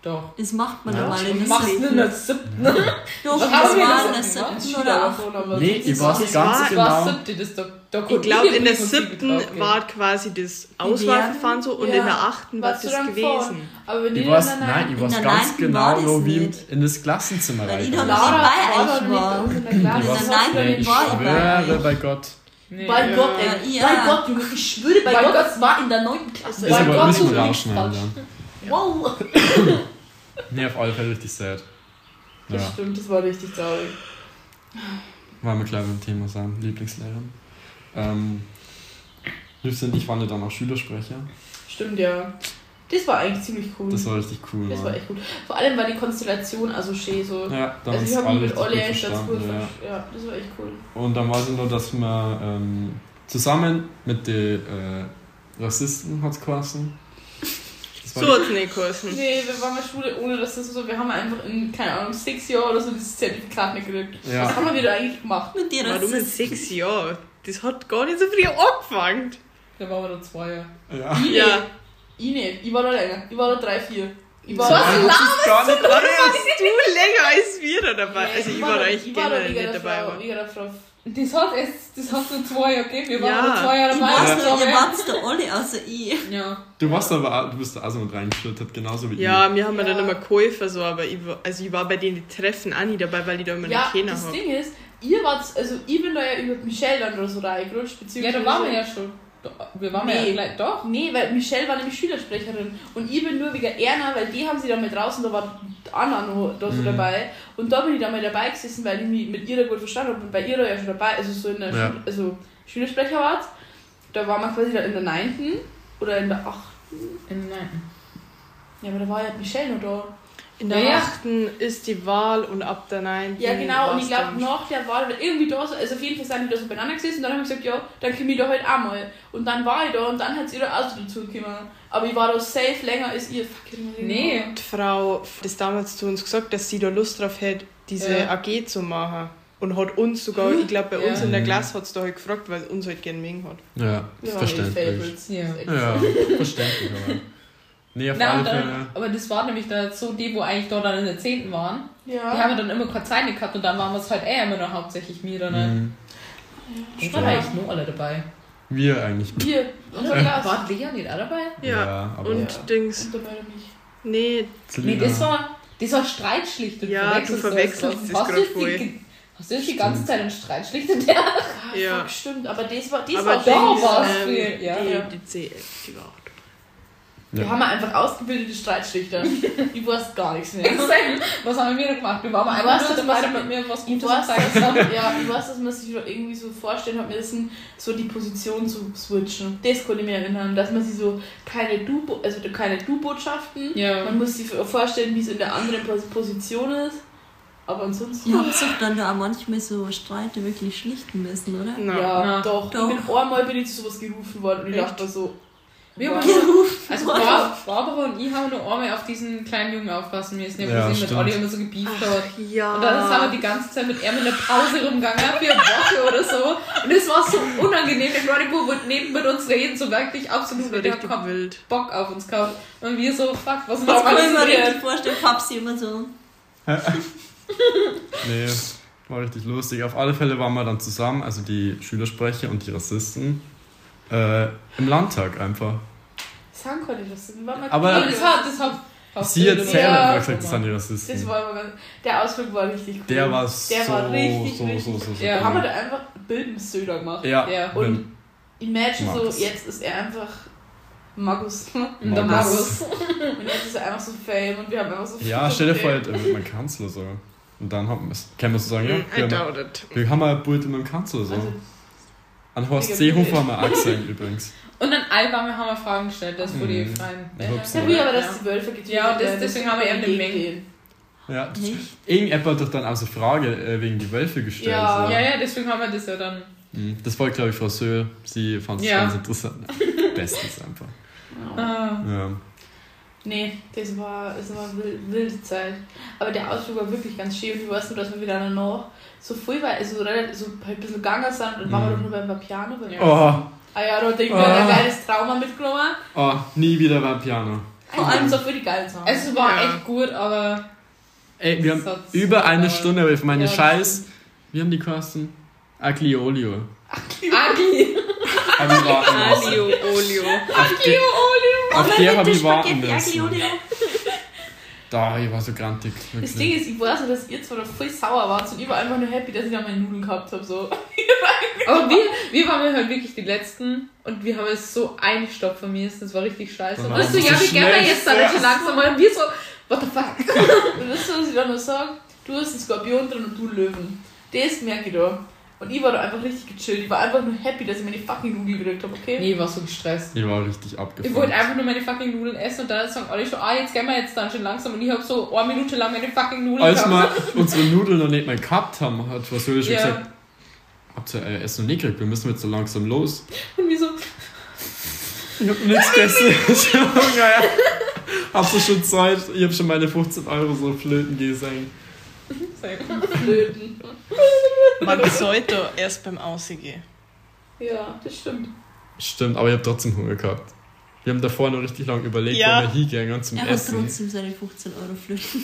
Doch. Das macht man Ja. normal in Du der machst siebten. in der siebten. Doch, Was das war in der siebten oder achten. Nee, das ich weiß das ganz war- genau. siebte, das da, da Ich glaube, in der siebten war quasi das Auswahlverfahren so und Ja. in der achten war das dann gewesen. Aber wenn Ich weiß, der nein, neunten- ich weiß ganz neunten genau, wir nicht. in das Klassenzimmer ich rein. noch bei war euch doch nicht war. in der neunten war Ich ich schwöre euch. bei Gott. Nee. Bei Ja. Gott, ey. Ja. Bei Gott, Junge, ich schwöre bei, Bei Gott, Gott. das war in der 9. Klasse. Bei Gott, du wir dann. Wow. Nee, auf alle Fälle richtig sad. Das Ja, stimmt, das war richtig traurig. wollen wir gleich beim Thema sein, Lieblingslehrerin. Ähm, Lucy und ich waren ja dann auch Schülersprecher. Stimmt, ja. Das war eigentlich ziemlich cool. Das war richtig cool. Das war echt gut. Vor allem war die Konstellation also schön so. Ja, da haben also ich uns habe alle mich mit gut verstanden. Ja. Ja, das war echt cool. Und dann weiß ich noch, dass wir ähm, zusammen mit den äh, Rassisten hat es war So hat es nicht geheißen. Nee, wir waren in der Schule, ohne dass das so, wir haben einfach in, keine Ahnung, sechs Jahren oder so dieses Zertifikat nicht gekriegt. Ja. Was haben wir wieder eigentlich gemacht? Mit dir Warum in sechs Jahren? Das hat gar nicht so früh angefangen. Da waren wir da zwei Jahre. ja. Ich Ja. nicht. Ich nicht. Ich war da länger. Ich war da drei, vier. Ich war So da, Nein, das ist gar nicht Warum warst du länger als wir da dabei? Nee, Also ich war da- eigentlich ich war da generell nicht dabei. Aber- wegen der Frau. Das hat erst, das hat nur zwei Jahre gegeben. Wir waren Ja. nur zwei Jahre Ich nur, war ihr ja- wart der Olli außer ich. Ja. Du warst aber auch, du bist da auch so mit reingeschlittert, genauso wie Ja, wir haben mir Ja. dann immer geholfen, so, aber ich war, also ich war bei denen die Treffen auch nicht dabei, weil ich da immer Ja, nicht kennen das habe. Ding ist, ihr wart, also ich bin da ja über Michelle dann oder so reingerutscht, ja, beziehungsweise... da waren wir ja schon. Doch, Wir waren Nee. ja gleich. Doch. Nee, weil Michelle war nämlich Schülersprecherin und ich bin nur wegen Erna, weil die haben sie dann mit draußen, da war Anna noch da so Mhm. dabei und da bin ich dann mal dabei gesessen, weil ich mich mit ihr da gut verstanden habe und bei ihr da ja schon dabei, also so in der Ja. Schul also Schülersprecher war da war man quasi dann in der 9. oder in der 8. In der neunten. Ja, aber da war ja Michelle noch da. In der Ja, ja. achten ist die Wahl und ab der 9. Ja, genau, und ich glaube, nach der Wahl, weil irgendwie da so, also auf jeden Fall sind die da so beieinander gesessen und dann habe ich gesagt, ja, dann komme ich da halt auch mal. Und dann war ich da und dann hat sie da auch so dazu gekommen. Aber ich war da safe länger als ihr. Fuck, ich muss Nee. irgendwo- Die Frau hat das damals zu uns gesagt, dass sie da Lust drauf hätte, diese Ja. AG zu machen. Und hat uns sogar, ich glaube, bei Ja. uns in der Klasse hat es da halt gefragt, weil uns halt gerne mögen hat. Ja, eh verständlich. Ja. Ja, verständlich, aber. Nee, auf Na, alle dann, Fälle. aber das war nämlich da so die, wo eigentlich dort dann in der 10. waren. so. Die haben Ja. ja dann immer keine Zeit gehabt und dann waren wir es halt eher immer noch hauptsächlich mir oder nicht. Mhm. Ich war eigentlich nur alle dabei. Wir eigentlich. Hier, unser Glas. War Lea nicht auch dabei? Ja, aber. und Ja. Dings. Und dabei nicht. Nee, Nee, das war, das war Streitschlichter. Ja, du verwechselst voll. die- Hast du jetzt die ganze Zeit einen Streitschlichter? Der Ah, Ja. fuck, stimmt, aber das war, das aber war so. viel, ähm, ja. die, Ja. die CF, die war auch Wir haben einfach ausgebildete Streitschlichter. Die wussten gar nichts mehr. was haben wir gemacht? Wir waren Ich einfach weiß, nur dabei, damit mir was Ich Gutes weiß, kann. ja, ich weiß, dass man sich da irgendwie so vorstellen hat, mir das so die Position zu switchen. Das konnte ich mir erinnern, dass man sich so keine Du, also keine Du-Botschaften. Ja. Man muss sich vorstellen, wie es in der anderen Pos- Position ist. Aber ansonsten. Ihr habt doch dann da auch manchmal so Streite wirklich schlichten müssen, oder? Na, ja, na, doch. doch. Ich bin einmal bin ich zu sowas gerufen worden und ich dachte so, Wir haben nur, also Bar- Barbara und ich haben nur einmal auf diesen kleinen Jungen aufpassen müssen, Ja, wo sie mit. Olli immer so gebieft hat. Ja. Und dann sind wir die ganze Zeit mit ihm in der Pause rumgegangen, für eine Woche oder so. Und es war so unangenehm. Der kleine Bub wollte neben mit uns reden, so wirklich absolut. der hat keinen wild. Bock auf uns gehabt. Und wir so, fuck, was Das machen kann ich mir wir richtig jetzt? vorstellen, Papsi immer so. Nee, war richtig lustig. Auf alle Fälle waren wir dann zusammen, also die Schülersprecher und die Rassisten, äh, im Landtag einfach. Sagen konnte ich das. War mal Aber- das hat, das hat, Sie erzählen Ja, hat gesagt, das sind die Das war ganz, der Ausflug war richtig cool. Der war so, Der war richtig, so, richtig so, so, so, Ja, cool. haben wir da einfach Bildensöder gemacht. Ja, Ja, und Imagine so, Magus. jetzt ist er einfach Magus. Der Magus. Und jetzt ist er einfach so Fame und wir haben einfach so ja viel stell dir vor, er wird mein Kanzler so. Und dann haben wir es. Können wir so sagen, ja? I Wir haben, doubt it. wir haben ein Bild mit dem Kanzler so. Also, An Horst Seehofer haben wir auch gesehen übrigens. Und an Alba haben wir Fragen gestellt, das wurde Mhm. hab's Ja, wie aber dass das die Wölfe getötet Ja, und das- deswegen haben wir eben den Mengen. Ja, irgendjemand hat doch dann auch so eine Frage äh, wegen die Wölfe gestellt. Ja, so. ja, ja, deswegen haben wir das ja dann. Mhm. Das war, glaube ich, Frau Söhl. Sie fand es Ja. ganz interessant. Bestens einfach. Ah. Ja. Nee, das war, das war wil- wilde Zeit. Aber der Ausflug war wirklich ganz schön. Und ich weiß nur, dass wir wieder noch so früh war, also relativ, so halt ein bisschen gegangen sind. Und dann waren wir Mhm. doch nur beim Piano. Beim Oh, Ah ja, da hat ich wieder ein geiles Trauma mitgenommen. oh, nie wieder beim Piano. Vor allem so für die geilen Songs. Es war Ja. echt gut, aber. Ey, wir haben über eine. Stunde, aber für meine Ja, Scheiß. Wie haben die kosten? Agliolio. Agli! Hab ich warten müssen. Alio, Olio. Auf auf die habe ich warten müssen. Da, ich war so grantig. Das. Ding ist, ich weiß dass ihr zwar noch voll sauer wart und ich war einfach nur happy, dass ich da meine Nudeln gehabt habe. So. aber wir, wir waren halt wirklich die Letzten und wir haben es so eingestopft vermisst. Das war richtig scheiße. Dann Und so, wir ja, gehen wir schnell jetzt da fertig. nicht langsam mal? Und wir so, what the fuck? und wisst ihr, was ich da nur sage? Du hast einen Skorpion drin und du einen Löwen. Das merke ich da. Und ich war da einfach richtig gechillt. Ich war einfach nur happy, dass ich meine fucking Nudeln gekriegt habe, okay? Nee, ich war so gestresst. Ich war richtig Ich abgefuckt. wollte einfach nur meine fucking Nudeln essen und dann sagen alle schon, ah, jetzt gehen wir jetzt dann schon langsam und ich habe so eine Minute lang meine fucking Nudeln Als wir unsere Nudeln noch nicht mal gehabt haben, hat schon Ja. gesagt, habt ihr euer Essen noch nicht gekriegt, wir müssen jetzt so langsam los. Und wir so, Ich hab nichts gegessen. Junge, ja. Habt ihr schon Zeit? Ich hab schon meine 15 Euro so flöten gesehen. blöden. Man sollte erst beim Ausgehen. Ja, das stimmt. Stimmt, aber ich hab trotzdem Hunger gehabt. Wir haben davor noch richtig lange überlegt, Ja. wo wir hingehen zum Er hat Essen. trotzdem seine 15 Euro Flüchten.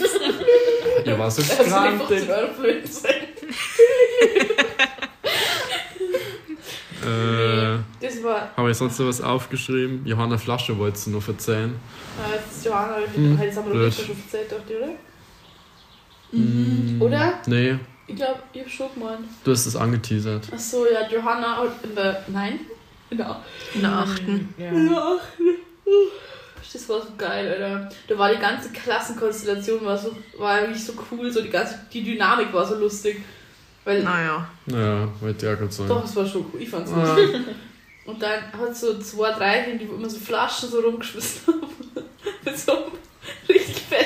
Ihr war so Er hat die grantig. 15 Euro sein. Äh, Das war, habe ich sonst noch was aufgeschrieben? Johanna Flasche wolltest du noch erzählen. äh, das ist Johanna, Hm, halt, das haben wir doch schon erzählt, dachte ich, oder? Mm, Oder? Nee, Ich glaube, ich hab schon gemeint. du hast es angeteasert. Achso, ja, Johanna in der, nein? In der, In der achten. ja. ja. Das war so geil, Alter. Da war die ganze Klassenkonstellation war so, war eigentlich so cool, so die ganze, die Dynamik war so lustig. Weil, Naja. Ja, wollte ich auch gerade sagen. doch, es war schon cool, ich fand's Ah. lustig. Und dann hat so zwei, drei, die immer so Flaschen so rumgeschmissen haben. Mit so einem richtig festen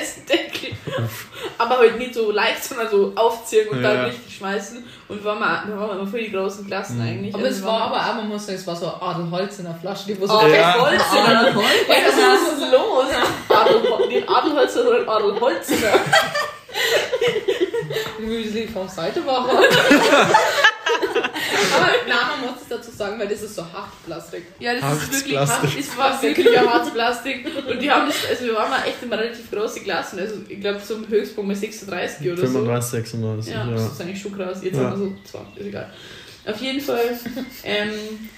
Aber halt nicht so leicht, sondern so aufziehen und Ja. dann richtig schmeißen. Und waren wir, wir waren immer für die großen Klassen Mhm. eigentlich. Aber Also es war aber auch, man muss sagen, es war so Adelholz in der Flasche, die wo so Oh, Ja. der. Ey, was ist denn los? Adel, den Adelholzer oder den Adelholziner? Müsli vom Seitebacher. Aber nein, man muss es dazu sagen, weil das ist so Hartplastik. Ja, das ist wirklich hart. Es war wirklich ein Harzplastik. Und die haben das, also wir waren mal echt in relativ große Klassen. Also ich glaube zum Höchstpunkt mal 36 oder so. 35, 36, Ja, ja. das ist eigentlich schon krass. Jetzt Ja. haben wir so 20, ist egal. Auf jeden Fall ähm,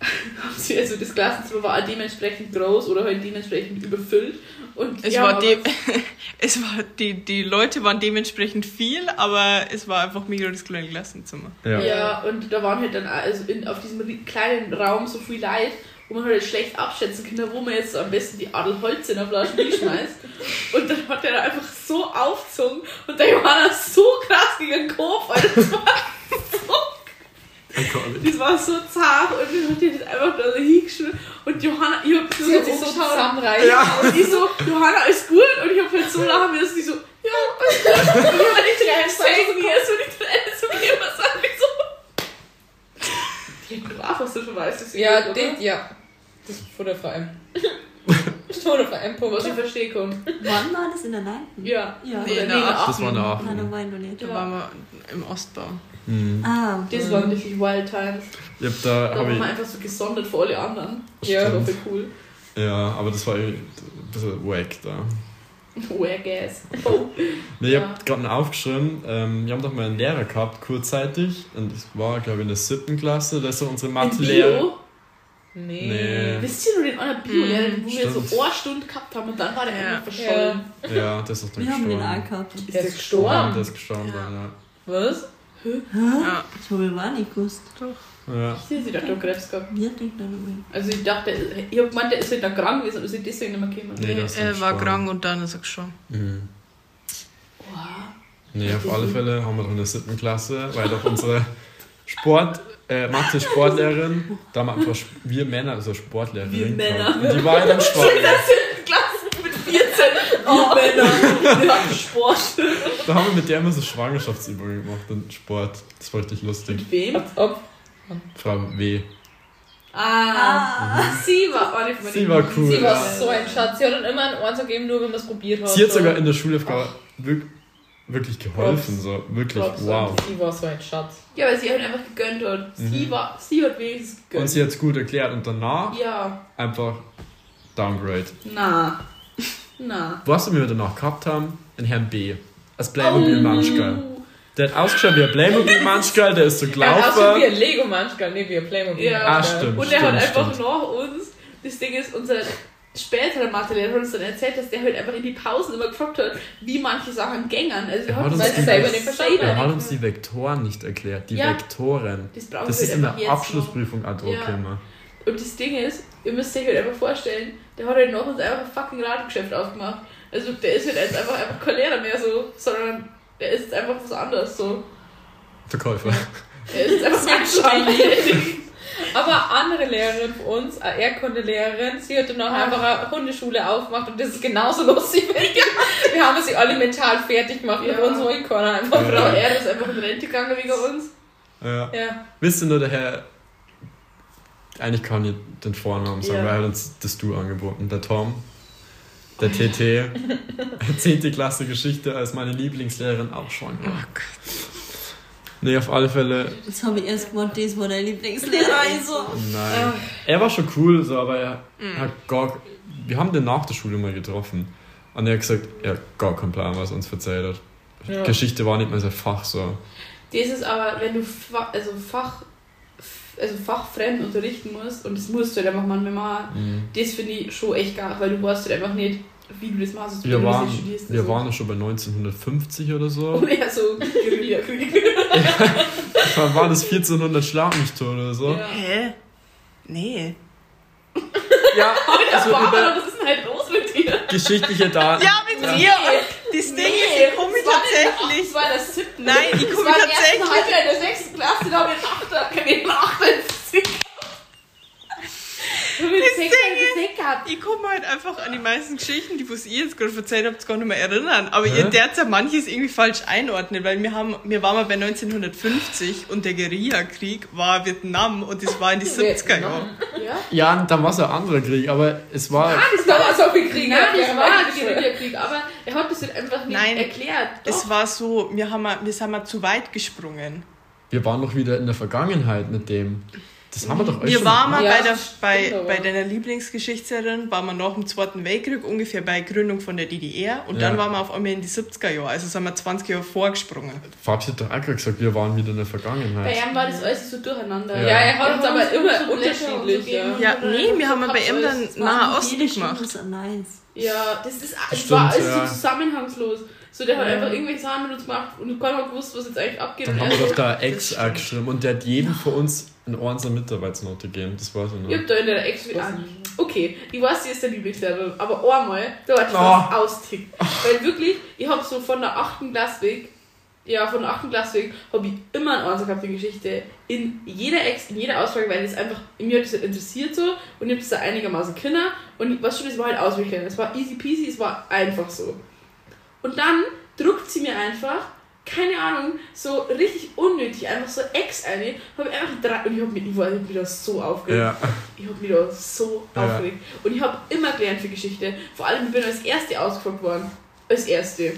haben sie, also das Klassenzimmer war auch dementsprechend groß oder halt dementsprechend überfüllt. Und Es die war de es war die, die Leute waren dementsprechend viel, aber es war einfach mega das kleine Klassenzimmer. Ja. Ja. und da waren halt dann also in, auf diesem kleinen Raum so viel Leid, wo man halt schlecht abschätzen kann, wo man jetzt am besten die Adelholz in der Flasche schmeißt. Und dann hat er da einfach so aufgezogen und der Johanna so krass gegen den Kopf, Alter. Das war so, das war so zart und dann hat das einfach da so hingeschmissen und Johanna, ich hab so, so umgeschaut zusammenreißen. Ja. und ich so, Johanna, ist gut? Und ich hab halt so lachen müssen, die so, ja, alles gut. Und ich hab nicht gesehen, wie er so die Tränen so mir was sagt, ich so. Die hat brav, was du schon weißt, dass sie Ja, gut, das, ja. Das ist vor der VM. vor der VM. Was ich verstehe kann. Wann war das in der 9.? Ja. Ja. Nee, in der in der Acht- Das war eine achten. Nein, da ich noch nicht. Da waren wir im Ostbau. Mhm. Ah, Das waren richtig Wild Times. Ich hab da, Da hab waren ich, wir einfach so gesondert vor alle anderen. Ja. Das war voll cool. ja, aber das war eh ein bisschen wack da. Wack ass. Oh. Nee, ich Ja. hab gerade noch aufgeschrieben, ähm, wir haben doch mal einen Lehrer gehabt, kurzzeitig, und das war, glaube ich, in der siebten Klasse, das ist so unsere Mathelehrer. Bio. Nee. Nee. Wisst ihr nur den anderen Bio-Lehrer, wo wir Stimmt. so eine Stunde gehabt haben und dann war der Ja. einfach verschollen. Ja, das ist doch wir haben den auch gestorben. gehabt. Ist der Ja, gestorben? der ist gestorben, Ja. ja. Was? Ja. Das habe ich aber auch nicht gewusst. ja. Ich sie dachte, der Krebs gehabt. Wir denken dann immer. Also ich dachte, ich hab gemeint, der ist halt dann krank gewesen und ist halt deswegen nicht mehr gekommen. Nee, dann Er war krank und dann ist er gestorben. Mhm. Wow. Nee, auf alle Fälle haben wir doch in der siebten Klasse, weil doch unsere Sport, äh, Mathe-Sportlehrerin, da haben wir einfach, wir Männer, also Sportlehrerin. Wir Männer. die war ja dann Sport. Klasse mit 14. Oh, Männer. Wir hatten Sport. Da haben wir mit der immer so Schwangerschaftsübungen gemacht und Sport. Das war richtig lustig. Mit wem? Ob. Frau W. Ah. Sie war auch nicht Sie war cool. Sie war ja. so ein Schatz. Sie hat dann immer einen Ohren zu geben, nur wenn man es probiert hat. Sie hat so. sogar in der Schulaufgabe wirk wirklich geholfen. Props. So. Wirklich, Props, wow. Sie war so ein Schatz. Ja, weil sie halt einfach gegönnt hat. Sie, Mhm. war, sie hat wenigstens gegönnt. Und sie hat es gut erklärt und danach ja. einfach Downgrade. Na. Na. Was wir danach gehabt haben, den Herrn B. Als Playmobil Manschgal. Der hat ausgeschaut wie ein Playmobil Manschgal, der ist so Ja, auch schon wie gelaufen. ein Lego manchmal, nee, wie ein Playmobil. Ja. Ah, stimmt. Und er hat einfach stimmt. nach uns, das Ding ist, unser späterer Mathelehrer hat uns dann erzählt, dass der halt einfach in die Pausen immer gefragt hat, wie manche Sachen gängern. Also Er hat uns die- selber nicht verstanden Er haben. hat uns die Vektoren nicht erklärt. Die Ja. Vektoren. Das Das wir ist in der Abschlussprüfung ad hoc Ja. Und das Ding ist, ihr müsst euch halt einfach vorstellen, der hat halt nach uns einfach ein fucking Ladengeschäft aufgemacht. Also der ist halt jetzt einfach, einfach kein Lehrer mehr so, sondern der ist jetzt einfach was anderes so. Verkäufer. Er ist jetzt einfach ein Aber eine andere Lehrerin von uns, eine Erdkundelehrerin, sie hat dann auch einfach eine Hundeschule aufgemacht und das ist genauso lustig. Wir haben sie alle mental fertig gemacht Ja. mit uns Keiner einfach. Frau R ist einfach in Rente gegangen wegen uns. Ja. Ja. Wisst ihr nur, der Herr. Eigentlich kann ich den Vornamen sagen, Ja. weil er hat uns das Du angeboten. Der Tom, der TT, 10. Klasse Geschichte als meine Lieblingslehrerin auch schon. Oh Gott. Nee, auf alle Fälle, Jetzt habe ich erst gemeint, das war dein Lieblingslehrer. Also. nein. Er war schon cool, so, aber er hat gar. Wir haben den nach der Schule mal getroffen. Und er hat gesagt, er hat gar keinen Plan, was er uns erzählt hat. Ja. Geschichte war nicht mehr sein Fach so. Das ist aber, wenn du Fach, also Fach, also fachfremd unterrichten musst, und das musst du halt einfach manchmal machen, das finde ich schon echt geil, weil du weißt halt einfach nicht, wie du das machst, Wir du waren, das studierst. wir so. waren ja schon bei 1950 oder so. Und er so, Guerillakrieg. Wann war das 1400 Schlag mich tot oder so? Ja. Hä? Nee. Ja, Das also war über aber, was ist denn halt los mit dir? geschichtliche Daten. Ja, mit mir. Das Ding ist, ich komme tatsächlich. Das war der siebten. Nein, ich Das komme war tatsächlich. Halbjahr in der sechsten Klasse, da habe ich Achter, Achter in Physik. Ich habe Das Physik Ding in Physik gehabt. Ich komme halt einfach an die meisten Geschichten, die was ihr jetzt gerade erzählt habt, gar nicht mehr erinnern. Aber Hä? ihr derzeit manches irgendwie falsch einordnet, weil wir haben, wir waren mal bei 1950 und der Guerillakrieg war Vietnam und das war in die 70er Jahre. Ja? Ja, dann war es ein anderer Krieg, aber es war. Das Da war so viel Krieg. Nein, das Ja, war ja, ein Guerillakrieg, aber er hat das halt einfach nicht Nein. erklärt. Es Doch. war so, wir, haben, wir sind mal zu weit gesprungen. Wir waren noch wieder in der Vergangenheit mit dem. Das haben wir doch euch Wir waren mal Ja, bei, der, bei, bei deiner Lieblingsgeschichtslehrerin, waren wir nach dem Zweiten Weltkrieg ungefähr bei Gründung von der DDR und Ja. dann waren wir auf einmal in die 70er Jahre, also sind wir 20 Jahre vorgesprungen. Fabs hat doch auch gerade gesagt, wir waren wieder in der Bei Vergangenheit. ihm war das alles so durcheinander. Ja. Ja, er hat uns aber uns immer unterschiedlich. so Ja. nee, wir haben bei ihm dann Nahe Osten gemacht. nice. Ja, das ist das Stimmt, war alles ja. so zusammenhangslos. So, der hat Ja. einfach irgendwelche Sachen mit uns gemacht und keiner hat gewusst, was jetzt eigentlich abgeht. Dann Und haben er wir so, doch da Das Ex geschrieben und der hat jedem von uns eine ordentliche Mitarbeitsnote gegeben. Das weiß ich Ich hab da in der Ex an. Okay, ich weiß, sie ist der Lieblingslehrer, aber einmal, da war ich Oh. fast austickt. Weil wirklich, ich hab so von der 8. Klasse weg, ja, von der 8. Klasse weg, habe ich immer einen Ansatz gehabt in Geschichte. In jeder Ex, in jeder Ausfrage, weil das einfach, mir hat das halt interessiert so und ich hab das da einigermaßen Kinder und ich, was schon, das war halt auswickeln. Es war easy peasy, es war einfach so. Und dann druckt sie mir einfach keine Ahnung, so richtig unnötig, einfach so Ex eine, habe ich einfach drei, und ich habe mich, ich hab mich da so aufgeregt. Ja. Ich habe mich da so Ja. aufgeregt. Und ich habe immer gelernt für Geschichte. Vor allem, ich bin als Erste ausgefragt worden. Als Erste.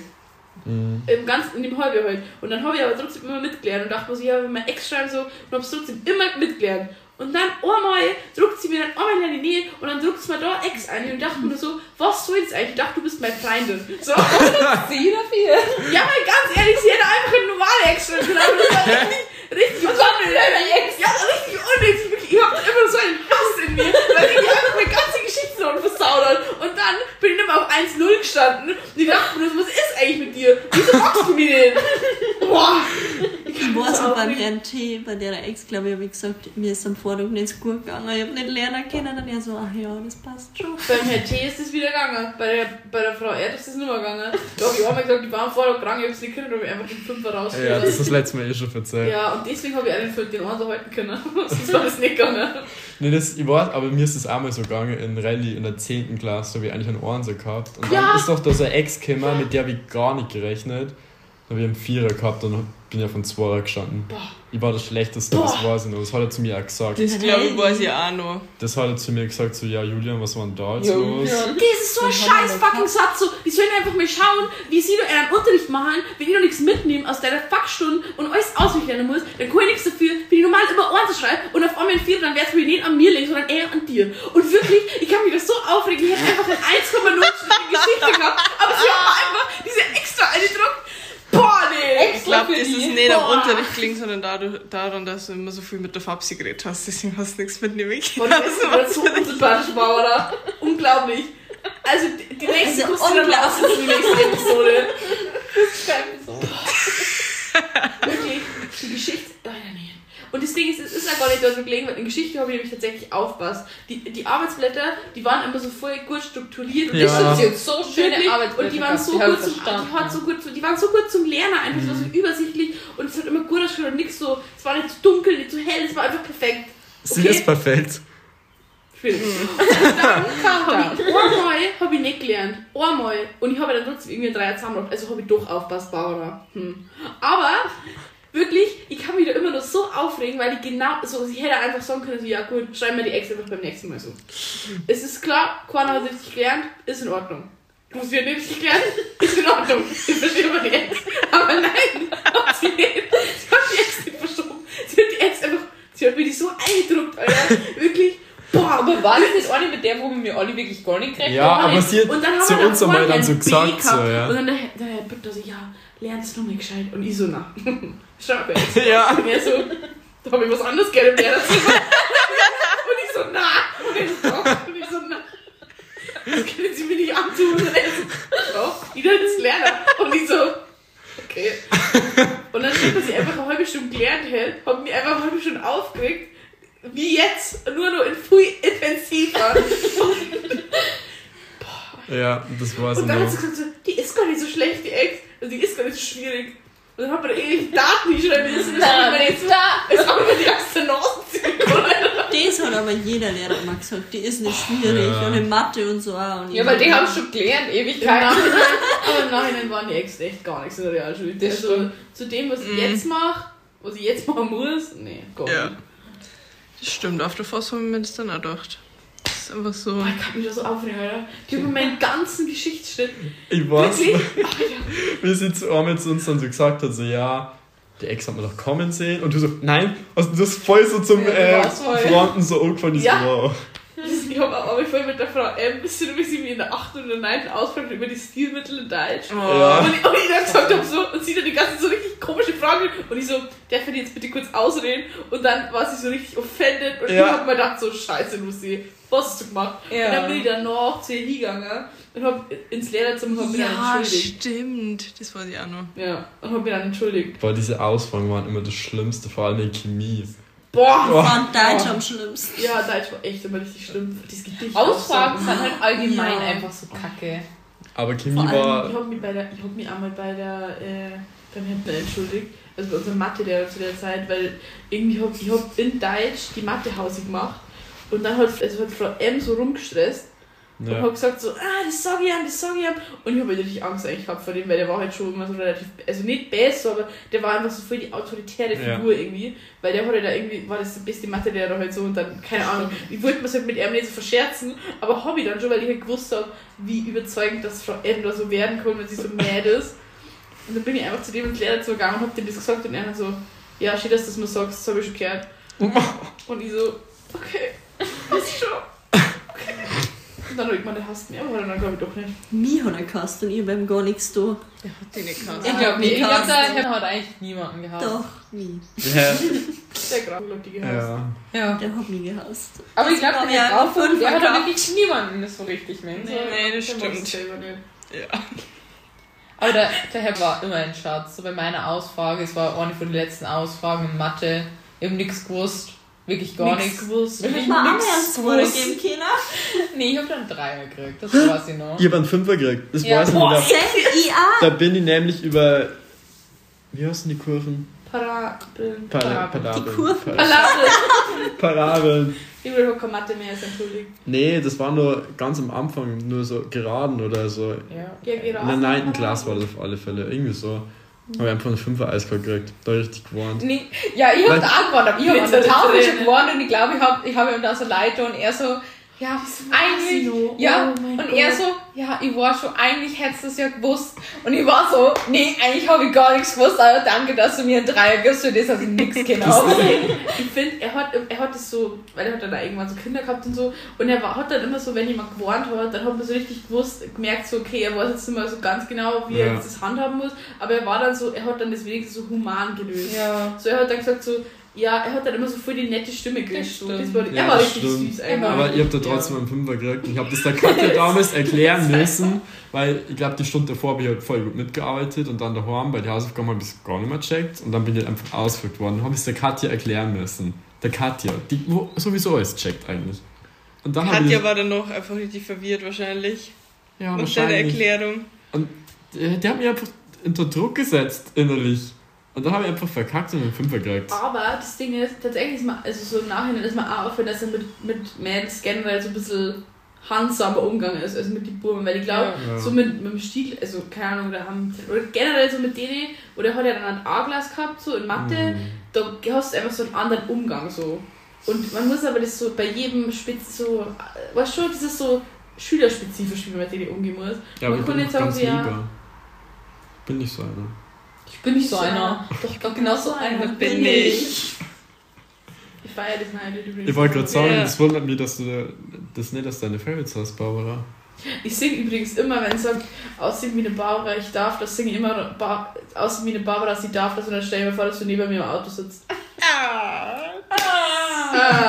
Mhm. Im ganzen, in dem Halbjahr halt. Und dann habe ich aber trotzdem immer mitgelernt und dachte mir so, ja, wenn mein Ex schreibt so, und habe es trotzdem immer mitgelernt. Und dann einmal druckt sie mir dann einmal in die Nähe und dann druckt sie mir da Ex ein und dachte mir so, was soll das eigentlich? Ich dachte, du bist meine Freundin. So. Sie dafür. Ja, weil ganz ehrlich, sie hätte einfach eine normale Ex können. aber Das war richtig, richtig unnötig. Ja, richtig unnötig. Wirklich, Ich hab immer so einen Hass in mir, weil die einfach meine ganze Geschichte noch versaut hat. Und dann bin ich immer auf 1-0 gestanden und ich dachte mir so, was ist eigentlich mit dir? Wieso magst du mich denn? Boah. Ich war so so beim. Herrn T, bei der Ex, glaube ich, habe ich gesagt, mir ist am Vortag nicht gut gegangen. Ich habe nicht lernen können. Und er so, ach ja, das passt schon. Beim Herrn T ist das wieder gegangen. Bei der, bei der Frau Erd ist das nicht mehr gegangen. Da hab ich auch mal gesagt, die waren vorher krank, ich hab's nicht können, da hab ich einfach den Fünfer rausgeholt. Ja, das ist das letzte Mal eh schon erzählt. Ja, und deswegen habe ich einen für den Ohren halten können. Sonst war das nicht gegangen. Nee, das, ich weiß, aber mir ist das auch mal so gegangen in Rallye in der 10. Klasse, da habe ich eigentlich einen Ohrensee gehabt. Und dann Ja. ist doch da so eine Ex gekommen, mit der habe ich gar nicht gerechnet. Dann habe ich einen Vierer gehabt und bin ja von Zweier gestanden. Boah. Ich war das Schlechteste, Boah. das weiß ich noch. Das hat er zu mir auch gesagt. Das glaube ich, weiß ich auch noch. Das hat er zu mir gesagt, so, ja, Julian, was war denn da jetzt los? Das ist so ein scheiß fucking Satz. So, die sollen einfach mal schauen, wie sie da einen Unterricht machen, wenn ich noch nichts mitnehme aus deiner Fuckstunde und alles auswendig lernen muss, dann kann ich nichts dafür, wenn ich normal immer Ohren zu schreiben und auf einmal ein Vierer, dann wäre es nicht an mir liegen, sondern eher an dir. Und wirklich, ich kann mich das so aufregen, ich hätte einfach ein 1,0 Stück Geschichte gehabt, aber sie haben einfach diese extra eine Druck. Ich glaube, das die. ist nicht am. Unterricht gelingen, sondern dadurch, daran, dass du immer so viel mit der Fabsi geredet hast. Deswegen hast du nichts können. die ist gerade so unsympathisch war, oder? Unglaublich. Also, die, die nächste Also, guckst du dann aus, das ist die nächste Episode. Wirklich, die Geschichte. Nein, nein, nein. Und das Ding ist, es ist ja gar nicht dort gelegen, weil in Geschichte habe ich nämlich tatsächlich aufpasst. Die, die Arbeitsblätter, die waren immer so voll gut strukturiert. Und Ja. das hat so schöne. Arbeitsblätter Und die waren so gut zum, die, hat so gut, die waren so gut zum Lernen, einfach so, so übersichtlich und es hat immer gut ausgeschaut und nichts so, es war nicht zu dunkel, nicht zu hell, es war einfach perfekt. Sie ist perfekt. Schwierig. Dann habe ich einmal hab ich nicht gelernt. Einmal. Und ich habe dann trotzdem irgendwie Dreier zusammengebracht. Also habe ich doch aufpasst, Barbara. Hm. Aber wirklich, ich kann mich da immer noch so aufregen, weil ich genau so, ich hätte einfach sagen können, so, ja gut, schreib mir die Ex einfach beim nächsten Mal so. Es ist klar, keiner hat richtig gelernt, ist in Ordnung. Du hast wieder nicht richtig gelernt, ist in Ordnung. Ich verstehe aber die Ex. Aber nein, hat sie nicht. Sie hat die Ex nicht verschoben. Sie hat die Ex einfach, sie hat mir die so eingedruckt, Alter. Wirklich. Boah, Aber war das nicht eine mit der, wo wir mir alle wirklich gar nicht gerechnet Ja, haben? aber sie hat und dann haben zu wir uns einmal dann so gesagt, so, ja. Und dann der, der Herr Bütter so, ja, lernst du mal gescheit. Und ich so, na, jetzt. Ja. Und er so, da habe ich was anderes gerne im Lehrerzimmer. und ich so, na. Und, er so, doch. und ich so, na. Das können Sie mir nicht antun. Und er so, doch, wieder das Lernen. Und ich so, okay. Und dann dass ich einfach eine halbe Stunde gelernt hätte, hab mich einfach eine halbe Stunde aufgeregt, wie jetzt, nur noch in viel intensiver. Ja, das war so Und dann hat sie gesagt, die ist gar nicht so schlecht, die Ex. Also die ist gar nicht so schwierig. Und dann hat man da irgendwie Daten müssen. Das haben wir jetzt da. das haben wir die Nase können. Das hat aber jeder Lehrer immer gesagt. Die ist nicht schwierig. Ja. Und in Mathe und so auch. Und Ja, weil die haben schon gelernt, Im Ewigkeit. Nachhinein, aber im Nachhinein waren die Ex echt gar nichts in der Realschule. Das Also stimmt. zu dem, was ich jetzt mache, was ich jetzt machen muss, nee, gar Ja. nicht. Das stimmt, auf der Voss haben wir das dann auch gedacht. Ist einfach so. Boah, ich kann mich da so aufregen, Alter. Die haben meinen ganzen Geschichtsschritt. Ich weiß, Wirklich? wie sie zu einmal zu uns dann so gesagt hat, so, ja, die Ex hat man doch kommen sehen. Und du so, nein, also du hast voll so zum Ja, äh. Fronten so angefallen, ich Ja. so, wow. Ich habe voll mit der Frau M, ein bisschen wie sie mir in der 8. und der 9. ausfragt über die Stilmittel in Deutsch. Ja. Und, ich, und ich dann gesagt habe so, und sie dann die ganze so richtig komische Fragen und ich so, darf ich jetzt bitte kurz ausreden? Und dann war sie so richtig offended und Ja. ich habe mir gedacht so, scheiße Lucy, was hast du gemacht? Ja. Und dann bin ich danach zu ihr hingegangen und hab ins Lehrerzimmer und hab mich dann Ja, entschuldigt. stimmt. Das weiß ich auch noch. Ja, und hab mich dann entschuldigt. Boah, diese Ausfragen waren immer das Schlimmste, vor allem in Chemie. Boah! Boah. fand Deutsch am schlimmsten. Ja, Deutsch war echt immer richtig schlimm. Dieses Gedicht. Ausfragen auch sind halt allgemein Ja. einfach so kacke. Aber Chemie Vor allem, war. Ich habe mich, bei der, ich hab mich einmal bei der, äh, beim Hempner entschuldigt, also bei unserem Mathelehrer zu der Zeit, weil irgendwie hab, ich hab in Deutsch die Mathehause gemacht und dann hat, also hat Frau M so rumgestresst Und Ja. hab gesagt so, ah, das sag ich ihm, das sag ich ihm. Und ich habe halt richtig Angst eigentlich gehabt vor dem, weil der war halt schon immer so relativ, also nicht besser, aber der war einfach so voll die autoritäre Ja. Figur irgendwie. Weil der hatte da irgendwie, war das der beste Mathelehrer halt so und dann, keine Ahnung, ich wollte mir halt mit ihm nicht so verscherzen, aber hab ich dann schon, weil ich halt gewusst habe, wie überzeugend das Frau da so werden kann, wenn sie so mad ist. Und dann bin ich einfach zu dem ins Lehrerzimmer gegangen und hab dem das gesagt und er dann so, ja, schön, dass du das mir sagst, das habe ich schon gehört. Und ich so, okay, ist schon. Okay. Dann hab ich gemeint, der hasst mich, aber dann glaube ich doch nicht. Mich hat er gehasst und ich beim gar nichts da. Der hat den nicht gehasst. Ich glaube nicht. Ich glaube, da Herr hat eigentlich niemanden gehabt. Doch, wie? Ja. Der Graf, die gehasst. ja. Ja. Der hat mich gehasst. Aber ich glaube, der ja Graf, hat gehabt. wirklich niemanden so richtig Mensch. Nee, das der stimmt. Ja. Aber der, der Herr war immer ein Schatz. So bei meiner Ausfrage, es war eine von den letzten Ausfragen in Mathe. Ich habe nichts gewusst. Wirklich gar nichts. gewusst. Wirklich Mal nichts gewusst. geben können. Nee, ich habe dann einen Dreier gekriegt. Das weiß ich noch. Ich habe einen Fünfer gekriegt. Das Ja. weiß ich noch. Da, Sech, IA. da bin ich nämlich über. Wie heißen die Kurven? Parabeln. Para, Parabeln. Parabeln. Die Kurven. Para- Parabeln. Parabeln. Ich will keine Mathe mehr, ist entschuldigt. Nee, das war nur ganz am Anfang, nur so geraden oder so. Ja. Ja, In gerade. der 9. Klasse war das auf alle Fälle. Irgendwie so. Habe ich einfach einen Fünfer eiskalt gekriegt. Da richtig gewarnt. Nee, ja, ich habe da auch gewonnen, aber ich habe an der Tafel schon gewonnen und ich glaube, ich habe ich hab ihm da so leid und er so, ja, eigentlich, Casino. ja, Oh und Gott. er so, ja, ich war schon, eigentlich hättest du es ja gewusst. Und ich war so, nee, eigentlich habe ich gar nichts gewusst, aber danke, dass du mir einen Dreier gibst, für das habe ich nichts genau. Ich finde, er hat, er hat das so, weil er hat dann auch irgendwann so Kinder gehabt und so, und er war, hat dann immer so, wenn jemand gewarnt hat, dann hat man so richtig gewusst, gemerkt, so, okay, er weiß jetzt nicht mehr so ganz genau, wie er Ja. jetzt das handhaben muss, aber er war dann so, er hat dann das wenigstens so human gelöst. Ja. So, er hat dann gesagt, so, ja, er hat dann immer so voll die nette Stimme gelöst. So. Das war, Ja, er war das richtig stimmt. süß Er einfach. Aber ihr habt da trotzdem einen Fünfer gekriegt. Und ich habe das der Katja damals erklären müssen, weil ich glaube, die Stunde davor habe ich halt voll gut mitgearbeitet und dann daheim bei den Hausaufgaben habe ich es gar nicht mehr gecheckt und dann bin ich einfach ausgefragt worden. Dann habe ich es der Katja erklären müssen. Der Katja, die wo sowieso alles checkt eigentlich. Und dann habe ich. Katja war dann noch einfach richtig verwirrt wahrscheinlich. ja, Nach deiner wahrscheinlich. Erklärung. Die, die hat mich einfach unter Druck gesetzt, innerlich. Und dann habe ich einfach verkackt und einen Fünfer gekriegt. Aber das Ding ist, tatsächlich ist man, also so im Nachhinein ist man auch aufhören, dass er mit, mit Mädels generell so ein bisschen handsamer Umgang ist, als mit den Buben, weil ich glaube, Ja. so mit, mit dem Stiel, also keine Ahnung, da haben, oder generell so mit denen, oder hat er dann ein A-Glas gehabt, so in Mathe, Mhm. da hast du einfach so einen anderen Umgang, so. Und man muss aber das so bei jedem Spitz so, äh, weißt du, das ist so schülerspezifisch, wie man mit denen umgehen muss. Ja, aber man ich kann bin jetzt sagen, ganz so, ja, lieber. Bin nicht so einer. Ich bin nicht so einer. Doch, Doch, genau so einer bin ich. Ich feiere das Nein übrigens. Ich wollte gerade sagen, Ja. es wundert mich, dass du das nicht als deine Favorites hast, Barbara. Ich singe übrigens immer, wenn es sagt, aussehen wie eine Barbara, ich darf das, singe ich immer ba aussehen wie eine Barbara, sie darf das und dann stell ich mir vor, dass du neben mir im Auto sitzt. Ah,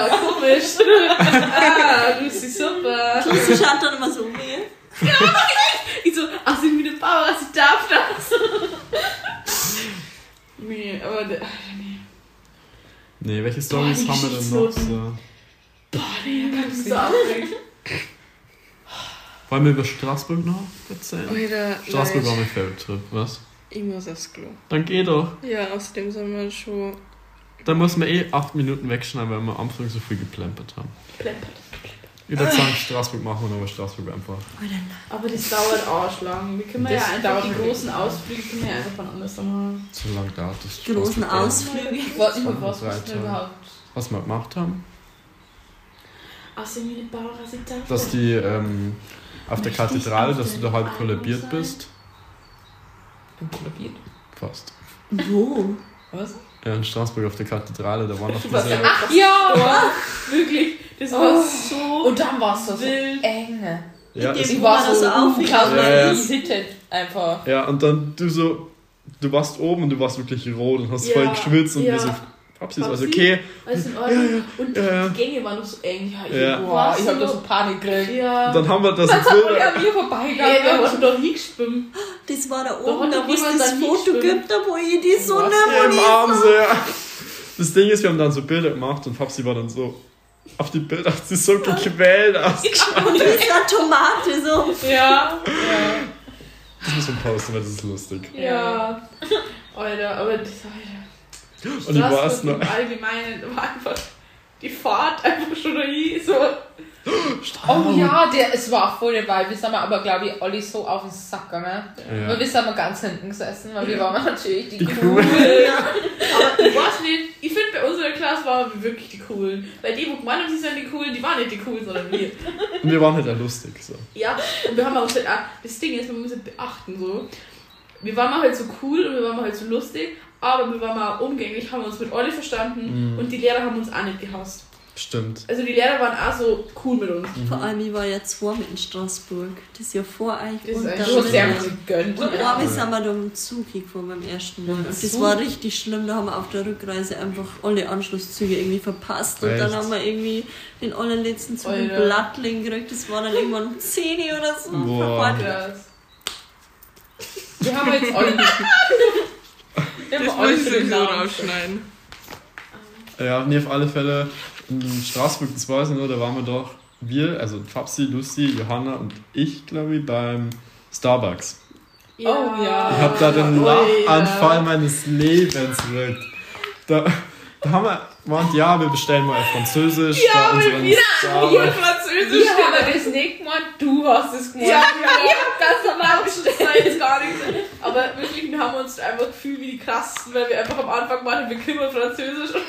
komisch. ah, du bist super. Sie schaut dann immer so weh. Ich so, aussehen wie eine Barbara, sie darf das. Nee, aber der, nee. Nee, welche Stories haben wir denn noch? So? Boah, nee, da kann ich so aufregen. Wollen wir über Straßburg noch erzählen? Alter, Straßburg war mein Favorite Trip, was? Ich muss aufs Klo. Dann geh doch. Ja, außerdem sollen wir schon. Dann muss man eh 8 Minuten wegschneiden, weil wir am Anfang so viel geplempert haben. Plempert. Ich würde sagen, Straßburg machen wir, aber Straßburg einfach. Aber das dauert arschlang. Wir können Das ja einfach wirklich. großen Ausflüge können wir einfach von anders machen. So lange dauert das. Großen. Ausflüge. Ich weiß nicht mehr, was wir überhaupt. Was wir gemacht haben, sie darf dass die ähm, auf der Möchte Kathedrale, dass du da halb kollabiert sein? bist. Ich bin kollabiert. Fast. Wo? Was? Ja, in Straßburg auf der Kathedrale, da war noch Du warst diese. ja Ach ja! Wirklich, das Oh. war so. Und dann war es so Wild. eng. Ja, dem- Ich Wo war so unglaublich Ja, ja. einfach. ja, und dann du so. Du warst oben und du warst wirklich rot und hast Ja, voll geschwitzt und ja. wir so. Papsi, ist alles okay. Alles in Ordnung. Und ja, ja. die Gänge waren noch so eng. Ja, ich, Ja. Boah, ich hab da so. Panik gekriegt. Ja. Und dann haben wir das Dann man Bilder. an mir Hey, wir vorbeigegangen. haben doch hingeschwimmt. Das war da Da oben, da doch wo es das Foto gibt, da wo ich die Sonne, Ja, im Arm so, ja. Das Ding ist, wir haben dann so Bilder gemacht und Papsi war dann so. Auf die Bilder hat sie so gequält ausgeschaut. und ist eine Tomate so. Ja. Das muss man posten, weil das ist lustig. Ja. Alter, aber das Alter. Und ich weiß noch. Im Allgemeinen war einfach die Fahrt einfach schon dahin. So. Oh ja, der, es war voll dabei. Wir sind aber, glaube ich, alle so auf den Sack gegangen. Ja. Weil wir sind mal ganz hinten gesessen, weil wir waren natürlich die, Die Coolen. Aber ich weiß nicht, ich finde bei unserer Klasse waren wir wirklich die Coolen. Weil die, wo gemeint haben, sie sind die Coolen, die waren nicht die Coolen, sondern wir. Und wir waren halt auch lustig. So. Ja, und wir haben auch halt auch, das Ding ist, man muss halt beachten, so. Wir waren mal halt so cool und wir waren mal halt so lustig, aber wir waren mal umgänglich, haben uns mit alle verstanden Mhm. und die Lehrer haben uns auch nicht gehasst. Stimmt. Also die Lehrer waren auch so cool mit uns. Vor allem, ich war ja zwei mit in Straßburg. Das ist ja vor euch. Das ist und eigentlich Du hast sehr gegönnt. und einmal sind wir da im Zug gefahren beim ersten Mal. Und das Zug? war richtig schlimm. Da haben wir auf der Rückreise einfach alle Anschlusszüge irgendwie verpasst. Und dann Echt? haben wir irgendwie den allerletzten Zug in. Blattling gekriegt. Das war dann irgendwann um 10 Uhr oder so. Boah. Wir haben jetzt alle. Das muss ich den Namen. rausschneiden. Ja, nee, auf alle Fälle in Straßburg, das weiß ich noch, da waren wir doch, wir, also Fabsi, Lucy, Johanna und ich, glaube ich, beim Starbucks. Oh ja. Ich habe da den Lachanfall meines Lebens gekriegt. Da, da haben wir gemeint, ja, wir bestellen mal auf Französisch. da unseren Hier Starbucks. Französisch. Wir haben das nicht gemacht, du hast es gemacht. Ja, ja. Ich hab ganz normal Das war jetzt gar nicht so. Aber wirklich, wir haben uns einfach gefühlt wie die krassesten, weil wir einfach am Anfang waren, wir mal Französisch. Und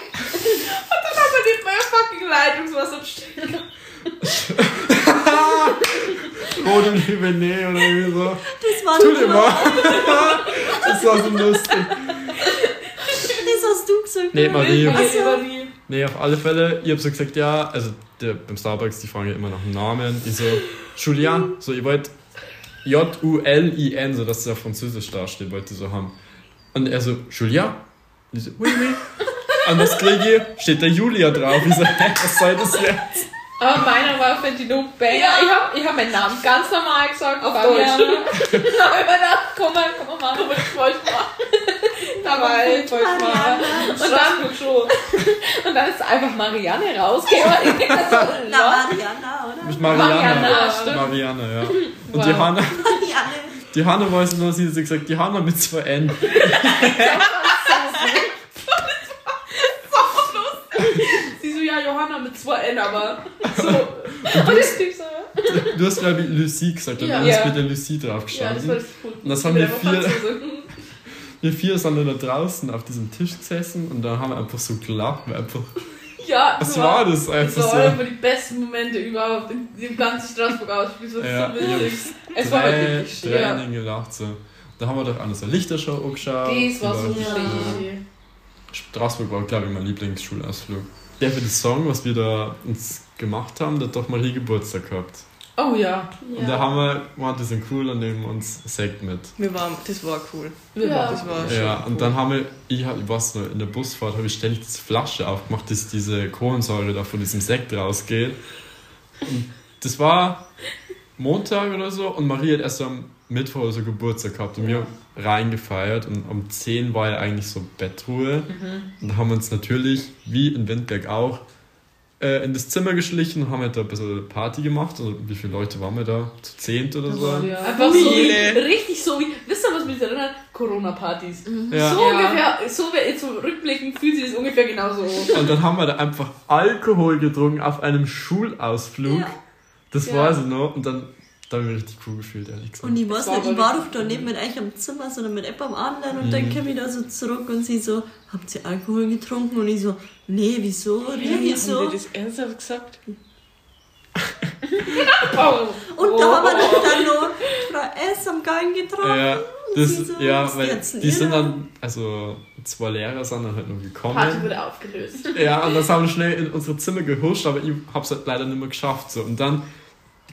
dann haben wir nicht mehr fucking Leitungswasser bestellt. Rot und Libenet oder irgendwie so. Das war immer. Das war so lustig. Gesagt. Nee, Marie. Also, Marie. Nee, auf alle Fälle. Ich hab so gesagt, ja, also der, beim Starbucks, die fragen ja immer nach dem Namen. Die so, Julian, so, ihr wollt J-U-L-I-N, so dass es auf Französisch da steht, wollt ihr so haben. Und er so, Julia? Und ich so, oui, oui. Und das kriege ich, steht da Julia drauf. Ich so, hä, was soll das jetzt? Aber meiner war für die No Banger. Ja. Ich habe ich hab meinen Namen ganz normal gesagt. Auf Fabian. Deutsch. Ich mir gedacht, komm mal, komm mal. Aber ich wollte mal. Dabei, voll schmal. Und dann, schon. und dann ist einfach Marianne rausgekommen. Ich denk so, Na. Mariana, oder? Mit Marianne. Marianne, stimmt. Marianne, ja. Und Wow. die Hanna, Marianne. die Hanna weiß nur, sie hat gesagt, die Hanna mit zwei N. Sie so, ja, Johanna mit zwei N, aber so. Und das Typ so, Du hast, glaube ich, Lucie gesagt, und Ja. dann ist Ja. mit der Lucie drauf Ja, das war das cool. Und das Ich haben wir vier-. Wir vier sind dann da draußen auf diesem Tisch gesessen und da haben wir einfach so gelacht, weil einfach, Ja, was so war das Das einfach war so? einfach die besten Momente überhaupt in dem ganzen Straßburg ausspiel. Das war Ja, so witzig. es war wirklich schön. Gelacht so. Da haben wir doch an so eine Lichtershow angeschaut. Das war so schön. Straßburg war, glaube ich, mein Lieblingsschulausflug. Der für den Song, was wir da uns gemacht haben, der hat doch Marie Geburtstag gehabt. Oh ja. Und da haben wir, gemeint, die sind cool und nehmen uns Sekt mit. Wir waren, das war cool. Ja. Das war schon Ja, und cool. dann haben wir, ich, hab- ich weiß noch, in der Busfahrt habe ich ständig diese Flasche aufgemacht, dass diese Kohlensäure da von diesem Sekt rausgeht. Und das war Montag oder so und Marie hat erst am Mittwoch oder so Geburtstag gehabt und wir haben reingefeiert und um 10 war ja eigentlich so Bettruhe. Und da haben wir uns natürlich, wie in Windberg auch, äh, in das Zimmer geschlichen und haben halt da ein bisschen Party gemacht. Also wie viele Leute waren wir da? Zu zehnt oder so? Ja. Einfach so wie, Viele. richtig so wie, wisst ihr, was mich erinnert? Corona-Partys. Ja. So Ja. ungefähr, so wie jetzt so rückblickend fühlt sich das ungefähr genauso. Und dann haben wir da einfach Alkohol getrunken auf einem Schulausflug. Ja. Das Ja. weiß ich noch. Und dann, da habe ich mich richtig cool gefühlt, ehrlich gesagt. Und ich weiß war nicht, ich war doch da nicht mit euch am Zimmer, sondern mit jemandem anderen. Und Mhm. dann komme ich da so zurück und sie so, habt ihr Alkohol getrunken? Und ich so, nee, wieso? wieso? Haben die das ernsthaft gesagt? Oh. Und da haben wir doch dann noch Frau S am Gang getroffen. ja, das, so, ja weil die sind dann, also zwei Lehrer sind dann halt noch gekommen. Party wurde aufgelöst. Ja, und das haben wir schnell in unsere Zimmer gehuscht, aber ich hab's halt leider nicht mehr geschafft. So. Und dann,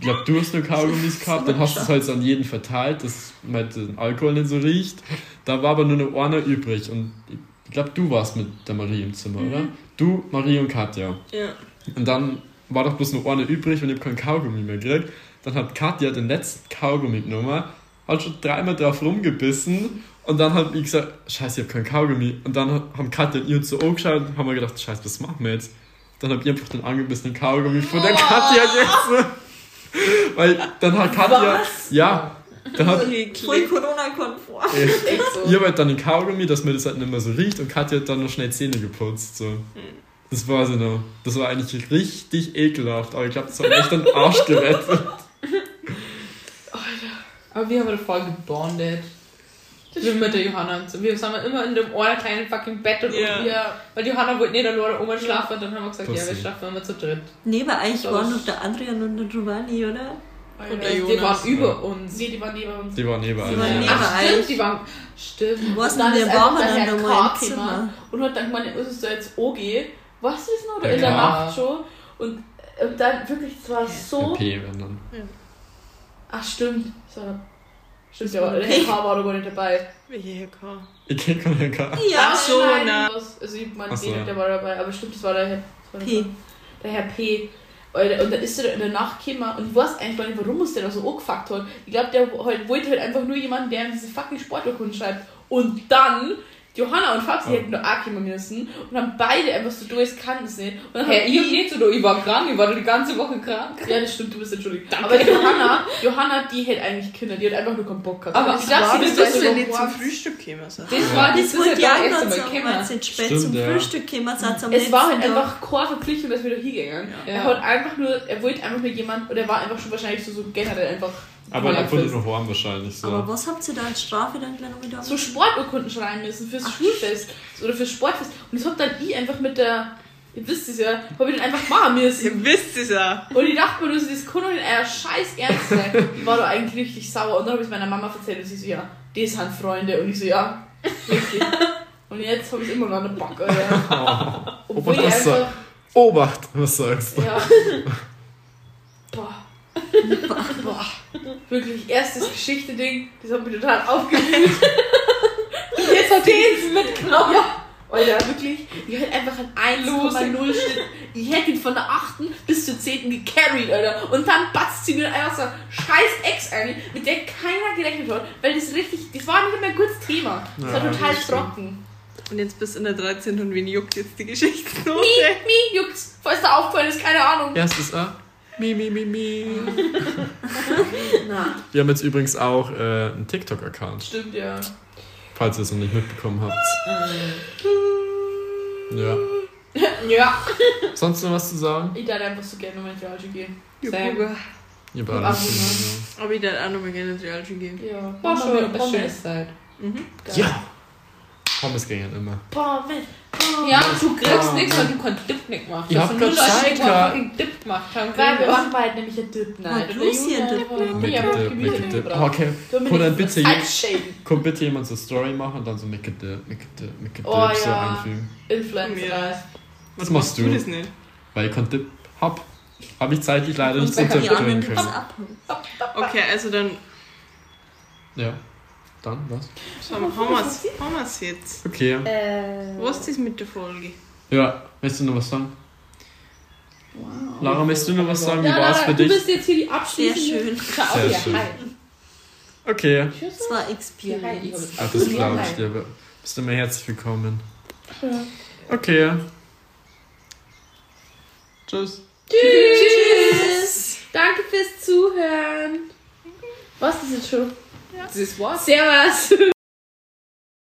ich glaube, du hast nur Kaugummis gehabt, dann hast du es halt an jeden verteilt, dass man den Alkohol nicht so riecht. Da war aber nur noch einer übrig und ich glaube, du warst mit der Marie im Zimmer, oder? Du, Marie und Katja. Ja. Und dann war doch bloß noch einer übrig und ich habe keinen Kaugummi mehr gekriegt. Dann hat Katja den letzten Kaugummi genommen, hat schon dreimal drauf rumgebissen und dann hat ich gesagt, scheiße, ich habe keinen Kaugummi. Und dann haben Katja und ich uns so angeschaut und haben wir gedacht, scheiße, was machen wir jetzt? Dann habe ich einfach den angebissenen Kaugummi von der Katja gegessen. Weil dann hat Katja, Was? ja, dann hat, Voll Corona-konform. Echt so. ich habe halt dann den Kaugummi, dass mir das halt nicht mehr so riecht und Katja hat dann noch schnell Zähne geputzt. So. Das war sie noch. Das war eigentlich richtig ekelhaft, aber ich glaube, das hat echt den Arsch gerettet. Aber wir haben da voll gebondet. Wir mit der Johanna und so. Wir sind immer in dem einen kleinen fucking Bett und Ja. ja. weil Johanna wollte nicht alleine Oma schlafen und dann haben wir gesagt, ja, wir Pussy. schlafen immer zu dritt. Nee, weil eigentlich Aber waren noch der Adrian und der Giovanni, oder? Und der Die Jonas. waren über uns. Nee, die waren neben uns. Die waren neben Die allen. waren neben Ach, euch. stimmt, die waren. Stimmt. Was Und dann denn, ist der war einfach dann der Herr da mal K. im Zimmer. und hat dann gemeint, ist es da jetzt OG? Was ist das noch? Oder Der in der. Nacht schon. Und, und dann wirklich, es war so. P, wenn dann. Ach, stimmt. So. Stimmt, ja, der Herr K. war da gar nicht dabei. Welche K? Ich kenn keinen K. Ja, Ach so, nein, na. was- Also, ich meine, so. der war dabei, aber stimmt, das war der Herr. War der, P. der Herr P. Und dann ist er da in der Nacht gekommen und ich weiß eigentlich gar nicht, warum uns der da so angefuckt hat. Ich glaube, der halt, wollte halt einfach nur jemanden, der ihm diese fucking Sporturkunden schreibt. Und dann, Johanna und Fabsi Oh. hätten da auch kommen müssen und haben beide einfach so durch, kannten sie nicht. Und dann hab ich nicht so, ich war krank, ich war die ganze Woche krank. Ja, das stimmt, du bist entschuldigt. Aber die Johanna, Johanna, die hätte eigentlich Kinder, die hat einfach nur keinen Bock gehabt. Aber ich sie das, ist so nicht zum Frühstück sind? Das war das, Das wollte ich ja auch sagen, sie spät Stimmt, zum ja. Frühstück am Es war halt einfach keine Verpflichtung, dass wir da hingegangen. Ja. Er hat einfach nur, er wollte einfach nur jemand, oder er war einfach schon wahrscheinlich so, so generell einfach. Aber Ja, fest. noch warm wahrscheinlich so. Aber was habt ihr da als Strafe dann gleich noch wieder? so Sporturkunden schreiben müssen fürs Schulfest oder fürs Sportfest. Und das hab dann ich einfach mit der, ihr wisst es ja, hab ich dann einfach machen müssen. Ihr wisst es ja. Und ich dachte mir, das kann doch nicht euer Scheiß ernst sein. Ich war da eigentlich richtig sauer. Und dann habe ich meiner Mama erzählt und sie so, ja, die sind Freunde. Und ich so, ja, richtig. Und jetzt habe ich immer noch einen Bock, Alter. Oh, Obwohl ich was sag- einfach, Obacht, was sagst du? ja. Boah. Boah. Wirklich, erstes Geschichte-Ding, das hat mich total aufgewühlt. Und jetzt hat den mitgenommen. Ja. Alter, wirklich, ich hätte einfach ein 1,0 Schnitt. Ich hätte ihn von der 8. bis zur 10. gecarried, Alter. Und dann batzt sie mir einfach so scheiß Ex ein, mit der keiner gerechnet hat. Weil das richtig, das war nicht mehr ein gutes Thema. Das war Ja, total trocken. Und jetzt bist du in der 13. und wen juckt jetzt die Geschichte noch? Mi, mi, juckt's. Falls da aufgefallen ist, keine Ahnung. Erstes A. Mi, mi, mi, mi. Wir haben jetzt übrigens auch äh, einen TikTok-Account, stimmt ja. falls ihr es noch nicht mitbekommen habt. Ja. Ja. Sonst noch was zu sagen? Ich darf einfach so gerne die Realschule gehen. Sam. Ihr beide. Aber ich darf auch noch mal gerne ins Realschule gehen. Ja. War schon eine schöne Zeit. Geil. Ja. Pommes gingen immer. Pommes. Ja, du kriegst Ah, nichts, weil du keinen Dip nicht gemacht hast. Ich hab Und nur grad Zeit einen Dip gemacht haben. Weil wir machen bald nämlich ein Dip Night. Ah, Lucy ein Dip Night. Ja, Make aber a dip, Gemüse make a dip. mitgebracht. Okay. Du hast Kann dann bitte, kann bitte jemand so Story machen und dann so make a dip, make a dip, make a dip Oh, so ja. einfügen. Influencer. Ja. Was machst du? das nicht? Weil ich kein Dip hab. Habe ich zeitlich leider nicht Und unterbringen können. Okay, also dann Ja. Dann, was? haben wir es haben wir's jetzt. Okay. Äh, Was ist das mit der Folge? Ja, willst du noch was sagen? Lara, möchtest du noch was sagen? Wie ja, war es für du dich? bist jetzt hier die Sehr abschließende. schön. Schau Sehr schön. hi. Okay. War Ja, hi, ich Experience. Ah, das glaube ich dir. Bist du mir herzlich willkommen. Okay. Tschüss. Tschüss. Danke fürs Zuhören. Was ist jetzt schon? Das war's. Servus.